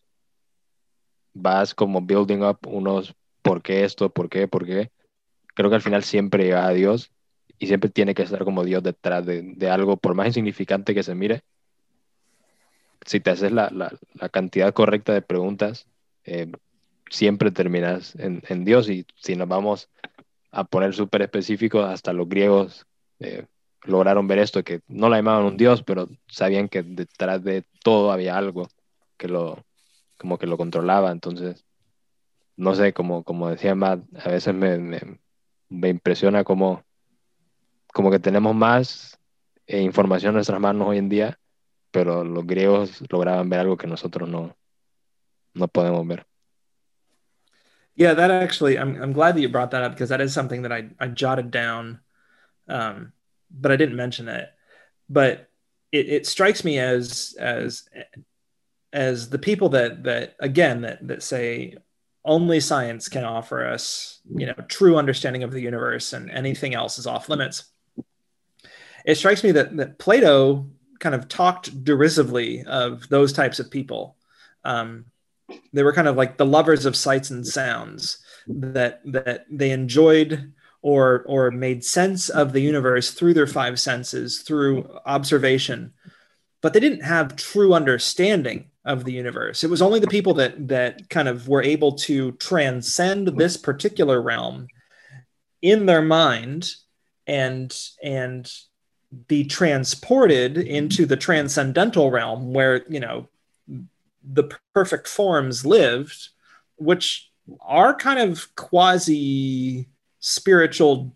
vas como building up unos por qué esto, por qué, por qué, creo que al final siempre llega a Dios y siempre tiene que estar como Dios detrás de, algo, por más insignificante que se mire. Si te haces la, la, cantidad correcta de preguntas, eh, siempre terminas en, en, Dios. Y si nos vamos a poner súper específicos, hasta los griegos eh, lograron ver esto, que no la llamaban un dios, pero sabían que detrás de todo había algo que lo, como que lo controlaba. Entonces, no sé, como, como decía Matt, a veces me, me, impresiona como, como que tenemos más eh, información en nuestras manos hoy en día, pero los griegos lograban ver algo que nosotros no, no podemos ver. Yeah, that actually, I'm, I'm glad that you brought that up because that is something that I, I jotted down um, but I didn't mention it. But it, it strikes me as as as the people that that again that that say only science can offer us you know true understanding of the universe and anything else is off limits. It strikes me that that plato kind of talked derisively of those types of people. Um, they were kind of like the lovers of sights and sounds that that they enjoyed or or made sense of the universe through their five senses through observation but they didn't have true understanding of the universe it was only the people that that kind of were able to transcend this particular realm in their mind and and be transported into the transcendental realm where you know the perfect forms lived which are kind of quasi spiritual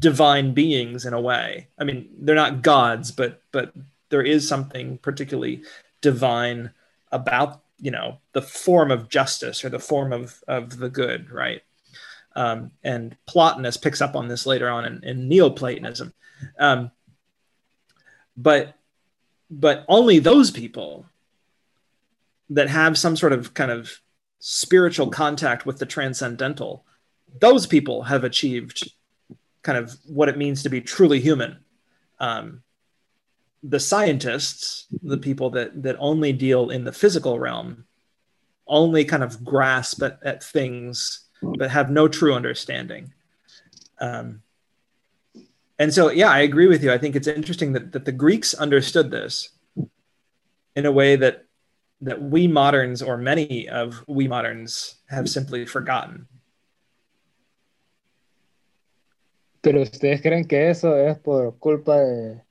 divine beings in a way. I mean, they're not gods, but but there is something particularly divine about you know the form of justice or the form of of the good, right? Um, and Plotinus picks up on this later on in, in Neoplatonism. Um, but but only those people that have some sort of kind of spiritual contact with the transcendental those people have achieved kind of what it means to be truly human. Um, the scientists, the people that that only deal in the physical realm, only kind of grasp at, at things but have no true understanding. Um, and so, yeah, I agree with you. I think it's interesting that, that the Greeks understood this in a way that that we moderns or many of we moderns have simply forgotten. Pero ustedes creen que eso es por culpa de,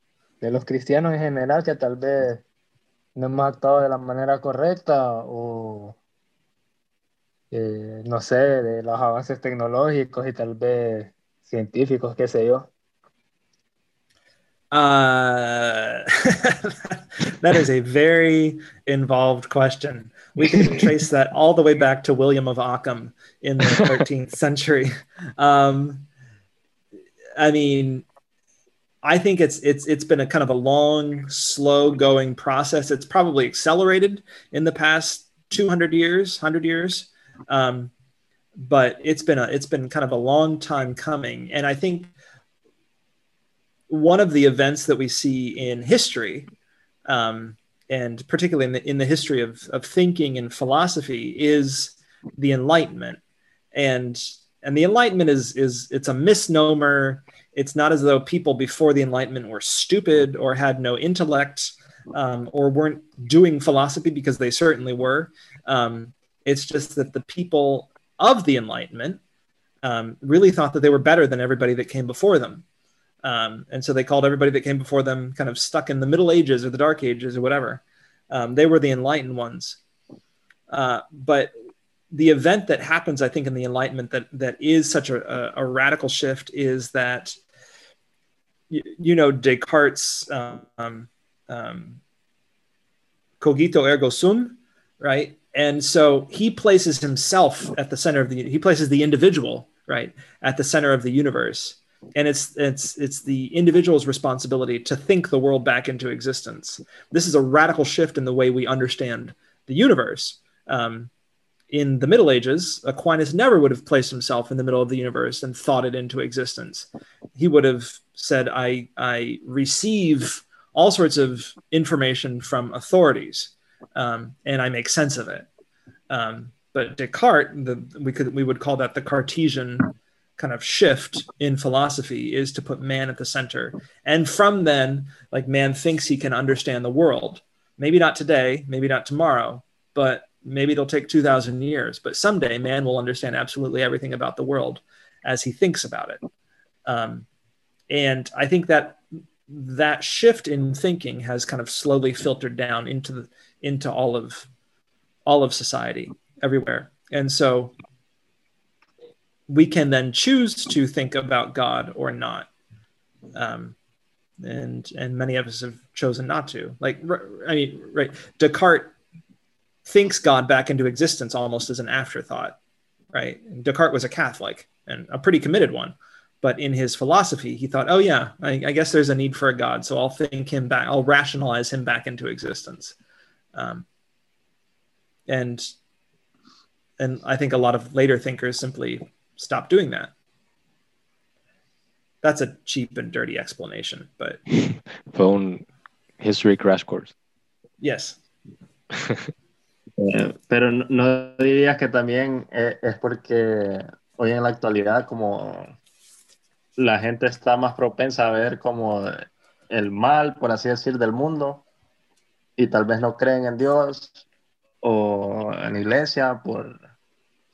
de los cristianos en general, que tal vez no hemos actuado de la manera correcta o eh, no sé, de los avances tecnológicos y tal vez científicos, qué sé yo. Uh, that is a very involved question. We can trace that all the way back to William of Ockham in the 13th century. Um, I mean, I think it's it's it's been a kind of a long, slow going process. It's probably accelerated in the past 200 years, 100 years, um, but it's been a it's been kind of a long time coming. And I think one of the events that we see in history, um, and particularly in the in the history of of thinking and philosophy, is the Enlightenment. And and the Enlightenment is is it's a misnomer. It's not as though people before the Enlightenment were stupid or had no intellect um, or weren't doing philosophy because they certainly were. Um, it's just that the people of the Enlightenment um, really thought that they were better than everybody that came before them. Um, and so they called everybody that came before them kind of stuck in the Middle Ages or the Dark Ages or whatever. Um, they were the enlightened ones. Uh, but the event that happens, I think, in the Enlightenment that that is such a, a, a radical shift is that you, you know Descartes' um, um, cogito ergo sum, right? And so he places himself at the center of the he places the individual right at the center of the universe. And it's it's it's the individual's responsibility to think the world back into existence. This is a radical shift in the way we understand the universe. Um, in the middle ages aquinas never would have placed himself in the middle of the universe and thought it into existence. He would have said i i receive all sorts of information from authorities um, and i make sense of it um, but Descartes, the, we could we would call that the Cartesian kind of shift in philosophy is to put man at the center. And from then, like man thinks he can understand the world. Maybe not today, maybe not tomorrow, but maybe it'll take 2000 years, but someday man will understand absolutely everything about the world as he thinks about it. Um, and I think that that shift in thinking has kind of slowly filtered down into the, into all of all of society everywhere. And so we can then choose to think about God or not. Um, and and many of us have chosen not to. Like, I mean, right? Descartes thinks God back into existence almost as an afterthought, right? And Descartes was a Catholic and a pretty committed one, but in his philosophy, he thought, oh yeah, I, I guess there's a need for a God, so I'll think him back, I'll rationalize him back into existence. Um, and and I think a lot of later thinkers simply stop doing that. That's a cheap and dirty explanation, but phone history crash course. Yes. eh, pero no dirías que también eh, es porque hoy en la actualidad como la gente está más propensa a ver como el mal, por así decir, del mundo y tal vez no creen en Dios o en iglesia por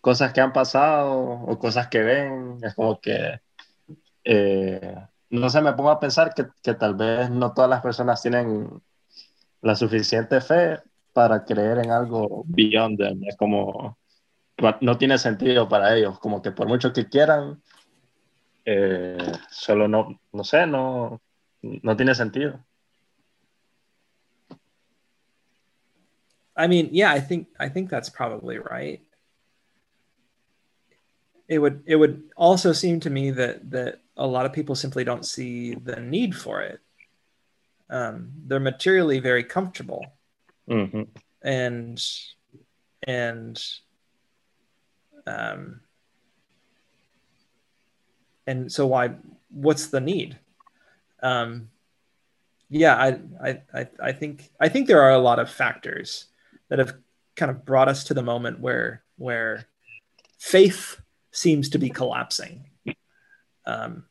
cosas que han pasado o cosas que ven. Es como que, eh, no sé, me pongo a pensar que, tal vez no todas las personas tienen la suficiente fe para creer en algo beyond. Es como, no tiene sentido para ellos, como que por mucho que quieran, eh, solo no, no sé, no, no tiene sentido. I mean, yeah, I think I think that's probably right. it would it would also seem to me that that a lot of people simply don't see the need for it. Um, they're materially very comfortable, mm-hmm. and and um, and so why? What's the need? Um, yeah, I, I I think I think there are a lot of factors that have kind of brought us to the moment where where faith seems to be collapsing. Um,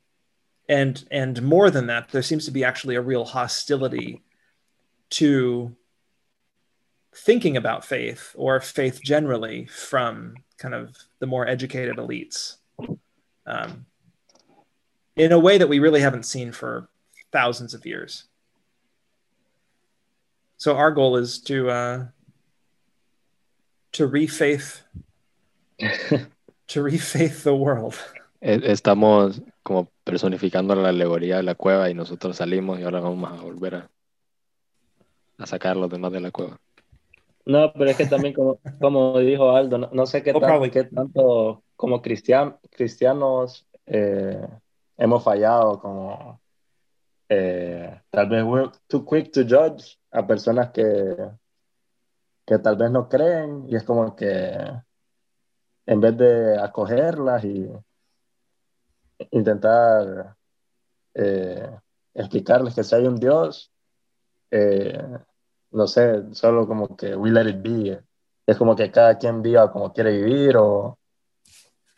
and and more than that, there seems to be actually a real hostility to thinking about faith or faith generally from kind of the more educated elites um, in a way that we really haven't seen for thousands of years. So our goal is to uh, to refaith to refaith the world. Estamos como personificando la alegoría de la cueva y nosotros salimos y ahora vamos a volver a, a sacar los demás de la cueva. No, pero es que también, como, como dijo Aldo, no, no sé qué, tan, qué, tanto como cristian, cristianos eh, hemos fallado, como eh, tal vez we're too quick to judge a personas que, que tal vez no creen y es como que en vez de acogerlas y intentar eh, explicarles que si hay un Dios, eh, no sé, solo como que we let it be. Es como que cada quien viva como quiere vivir o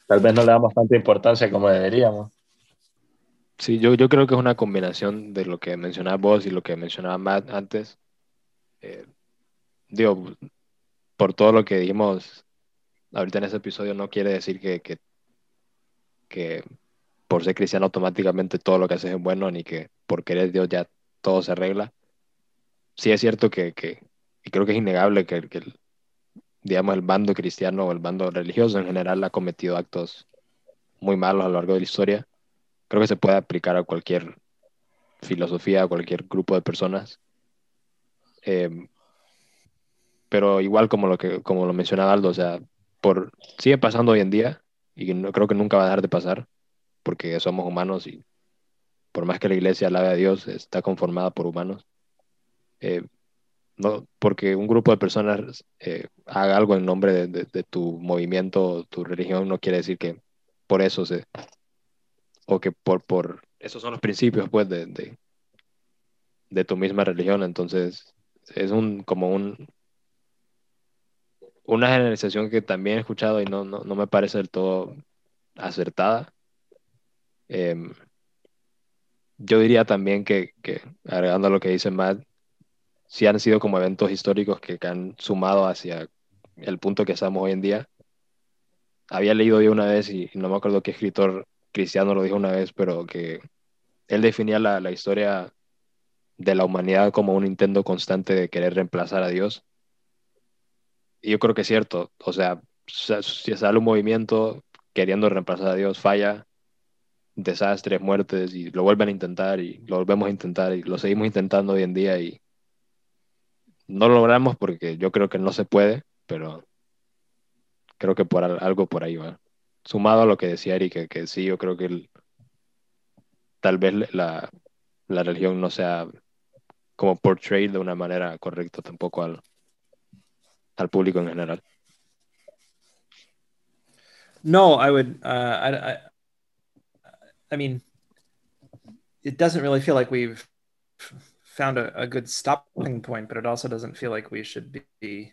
tal vez no le damos tanta importancia como deberíamos. Sí, yo, yo creo que es una combinación de lo que mencionaba vos y lo que mencionaba Matt antes. Eh, digo, por todo lo que dijimos ahorita en ese episodio, no quiere decir que, que, que por ser cristiano automáticamente todo lo que haces es bueno, ni que por querer Dios ya todo se arregla. Sí es cierto que, que y creo que es innegable que, que el, digamos, el bando cristiano o el bando religioso en general ha cometido actos muy malos a lo largo de la historia. Creo que se puede aplicar a cualquier filosofía, a cualquier grupo de personas. Eh, pero igual como lo que como lo mencionaba Aldo, o sea, por sigue pasando hoy en día y no creo que nunca va a dejar de pasar porque somos humanos y por más que la iglesia alabe a Dios está conformada por humanos. Eh, no porque un grupo de personas eh, haga algo en nombre de, de, de, tu movimiento, tu religión, no quiere decir que por eso se o que por por esos son los principios pues de, de, de tu misma religión, entonces es un como un una generalización que también he escuchado y no, no, no me parece del todo acertada. Eh, yo diría también que, que, agregando a lo que dice Matt, sí han sido como eventos históricos que, que, han sumado hacia el punto que estamos hoy en día. Había leído yo una vez, y no me acuerdo qué escritor cristiano lo dijo una vez, pero que él definía la, la historia de la humanidad como un intento constante de querer reemplazar a Dios y yo creo que es cierto, o sea, si sale un movimiento queriendo reemplazar a Dios, falla, desastres, muertes, y lo vuelven a intentar, y lo volvemos a intentar, y lo seguimos intentando hoy en día, y no lo logramos porque yo creo que no se puede, pero creo que por algo por ahí va. Sumado a lo que decía Eric, que, sí, yo creo que tal vez la, la religión no sea como portrayed de una manera correcta tampoco al, al público en general. No, I would. Uh, I, I, I mean, it doesn't really feel like we've found a good stopping point, but it also doesn't feel like we should be.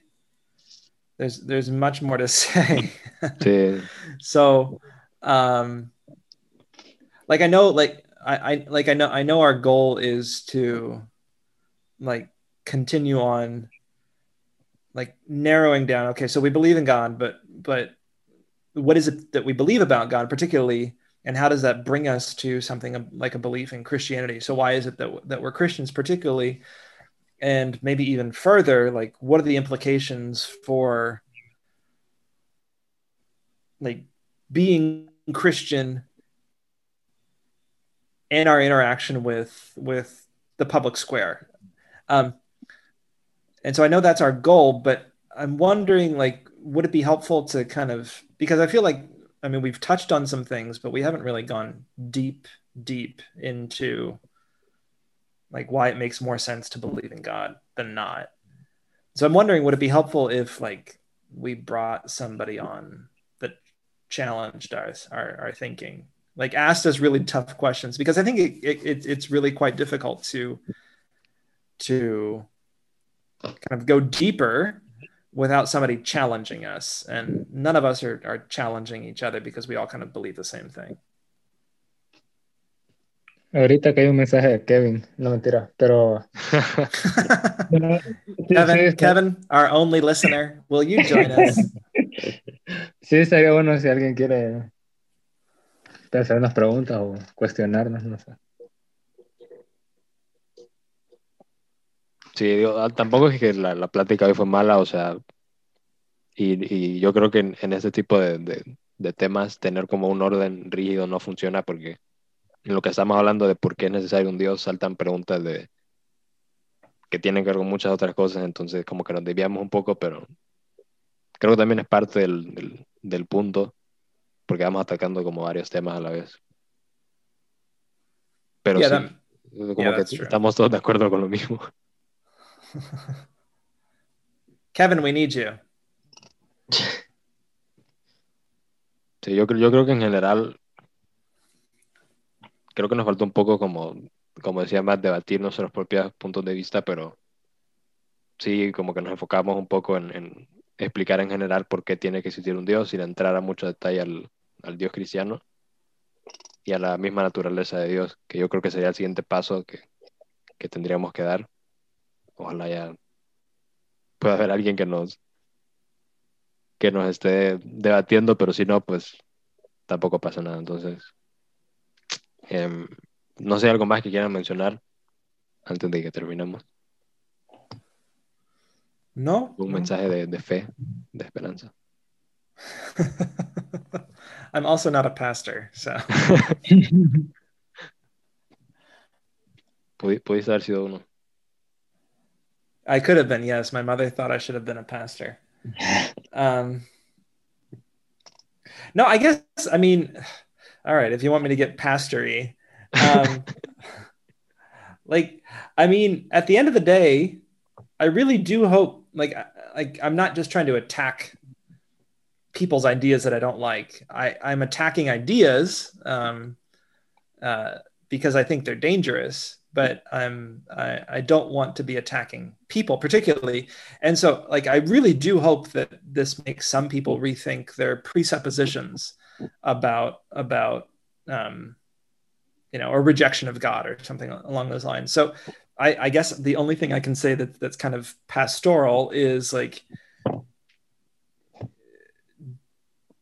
There's there's much more to say. so, um, like I know, like I, I like I know I know our goal is to, like, continue on like narrowing down okay so we believe in god but but what is it that we believe about god particularly and how does that bring us to something like a belief in christianity so why is it that, that we're christians particularly and maybe even further like what are the implications for like being christian and our interaction with with the public square? Um, and so I know that's our goal, but I'm wondering like would it be helpful to kind of because I feel like I mean we've touched on some things, but we haven't really gone deep deep into like why it makes more sense to believe in God than not. So I'm wondering would it be helpful if like we brought somebody on that challenged us our, our thinking like asked us really tough questions because I think it, it, it's really quite difficult to to kind of go deeper without somebody challenging us. And none of us are, are challenging each other because we all kind of believe the same thing. Ahorita que hay un mensaje de Kevin, no mentira, pero. Kevin, Kevin, our only listener, will you join us? Sí, estaría bueno si alguien quiere hacer unas preguntas o cuestionarnos, no sé. Sí, digo, ah, tampoco es que la, la, plática hoy fue mala, o sea, y, y yo creo que en, en este tipo de, de, de, temas tener como un orden rígido no funciona porque en lo que estamos hablando de por qué es necesario un Dios saltan preguntas de que tienen que ver con muchas otras cosas, entonces como que nos desviamos un poco, pero creo que también es parte del, del, del punto, porque vamos atacando como varios temas a la vez. Pero yeah, sí, that, como yeah, que estamos todos de acuerdo con lo mismo. Kevin, we need you. Sí, yo, yo creo que en general, creo que nos falta un poco, como, como decía más, debatir nuestros propios puntos de vista, pero sí, como que nos enfocamos un poco en, en, explicar en general por qué tiene que existir un Dios sin entrar a mucho detalle al, al Dios cristiano y a la misma naturaleza de Dios, que yo creo que sería el siguiente paso que, que tendríamos que dar. Ojalá ya pueda haber alguien que nos que nos esté debatiendo, pero si no, pues tampoco pasa nada. Entonces, em, no sé, algo más que quieran mencionar antes de que terminemos. No. Un mensaje de, de fe, de esperanza. I'm also not a pastor, so. Pudiste haber sido uno. I could have been, yes. My mother thought I should have been a pastor. Um, no, I guess, I mean, all right, if you want me to get pastory, um, like, I mean, at the end of the day, I really do hope, like, like I'm not just trying to attack people's ideas that I don't like. I, I'm attacking ideas um, uh, because I think they're dangerous, but I'm I, I don't want to be attacking people particularly. And so, like, I really do hope that this makes some people rethink their presuppositions about about um, you know a rejection of God or something along those lines. So, I, I guess the only thing I can say that that's kind of pastoral is like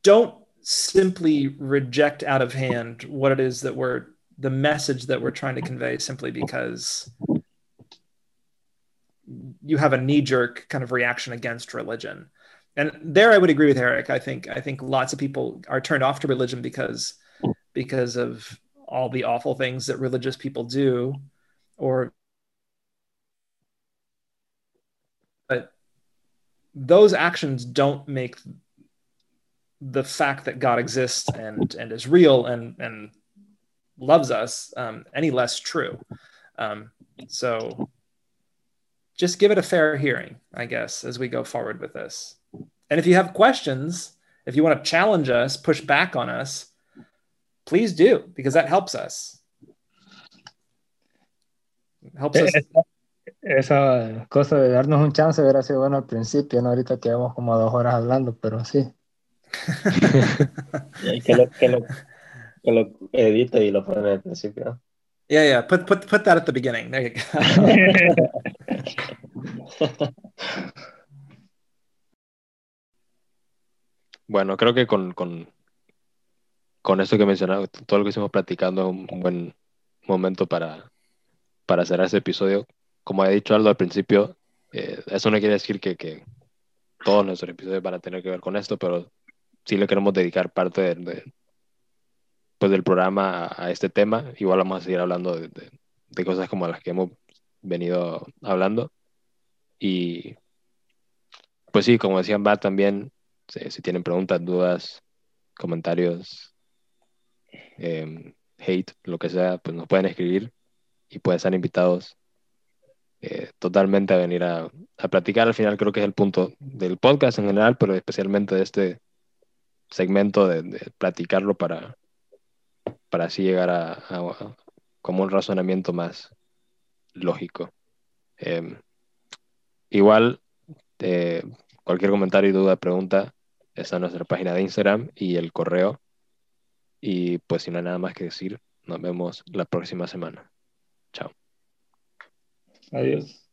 don't simply reject out of hand what it is that we're the message that we're trying to convey simply because you have a knee-jerk kind of reaction against religion and there i would agree with eric i think i think lots of people are turned off to religion because because of all the awful things that religious people do or but those actions don't make the fact that God exists and and is real and and loves us um, any less true. Um, so just give it a fair hearing, I guess, as we go forward with this. And if you have questions, if you want to challenge us, push back on us, please do because that helps us. Helps us. Esa cosa de darnos un chance hubiera sido bueno al principio, ¿no? Ahorita quedamos como dos horas hablando, pero sí. que, lo, que, lo, que lo edite y lo pone al principio. Yeah, yeah. Put, put, put that at the beginning. There you go. bueno, creo que con, con, con esto que mencionaba, todo lo que estamos platicando es un, buen momento para, para cerrar ese episodio. Como he dicho Aldo al principio, eh, eso no quiere decir que, que todos nuestros episodios van a tener que ver con esto, pero sí le queremos dedicar parte de, pues del programa a, este tema. Igual vamos a seguir hablando de, de, cosas como las que hemos venido hablando. Y pues sí, como decían, va también, si, tienen preguntas, dudas, comentarios, em, hate, lo que sea, pues nos pueden escribir y pueden estar invitados eh, totalmente a venir a, a, platicar. Al final creo que es el punto del podcast en general, pero especialmente de este segmento de, platicarlo para, para así llegar a, como un razonamiento más lógico. Em, igual, eh, Cualquier comentario, duda, pregunta, está en nuestra página de Instagram y el correo. Y pues si no hay nada más que decir, nos vemos la próxima semana. Chao. Adiós.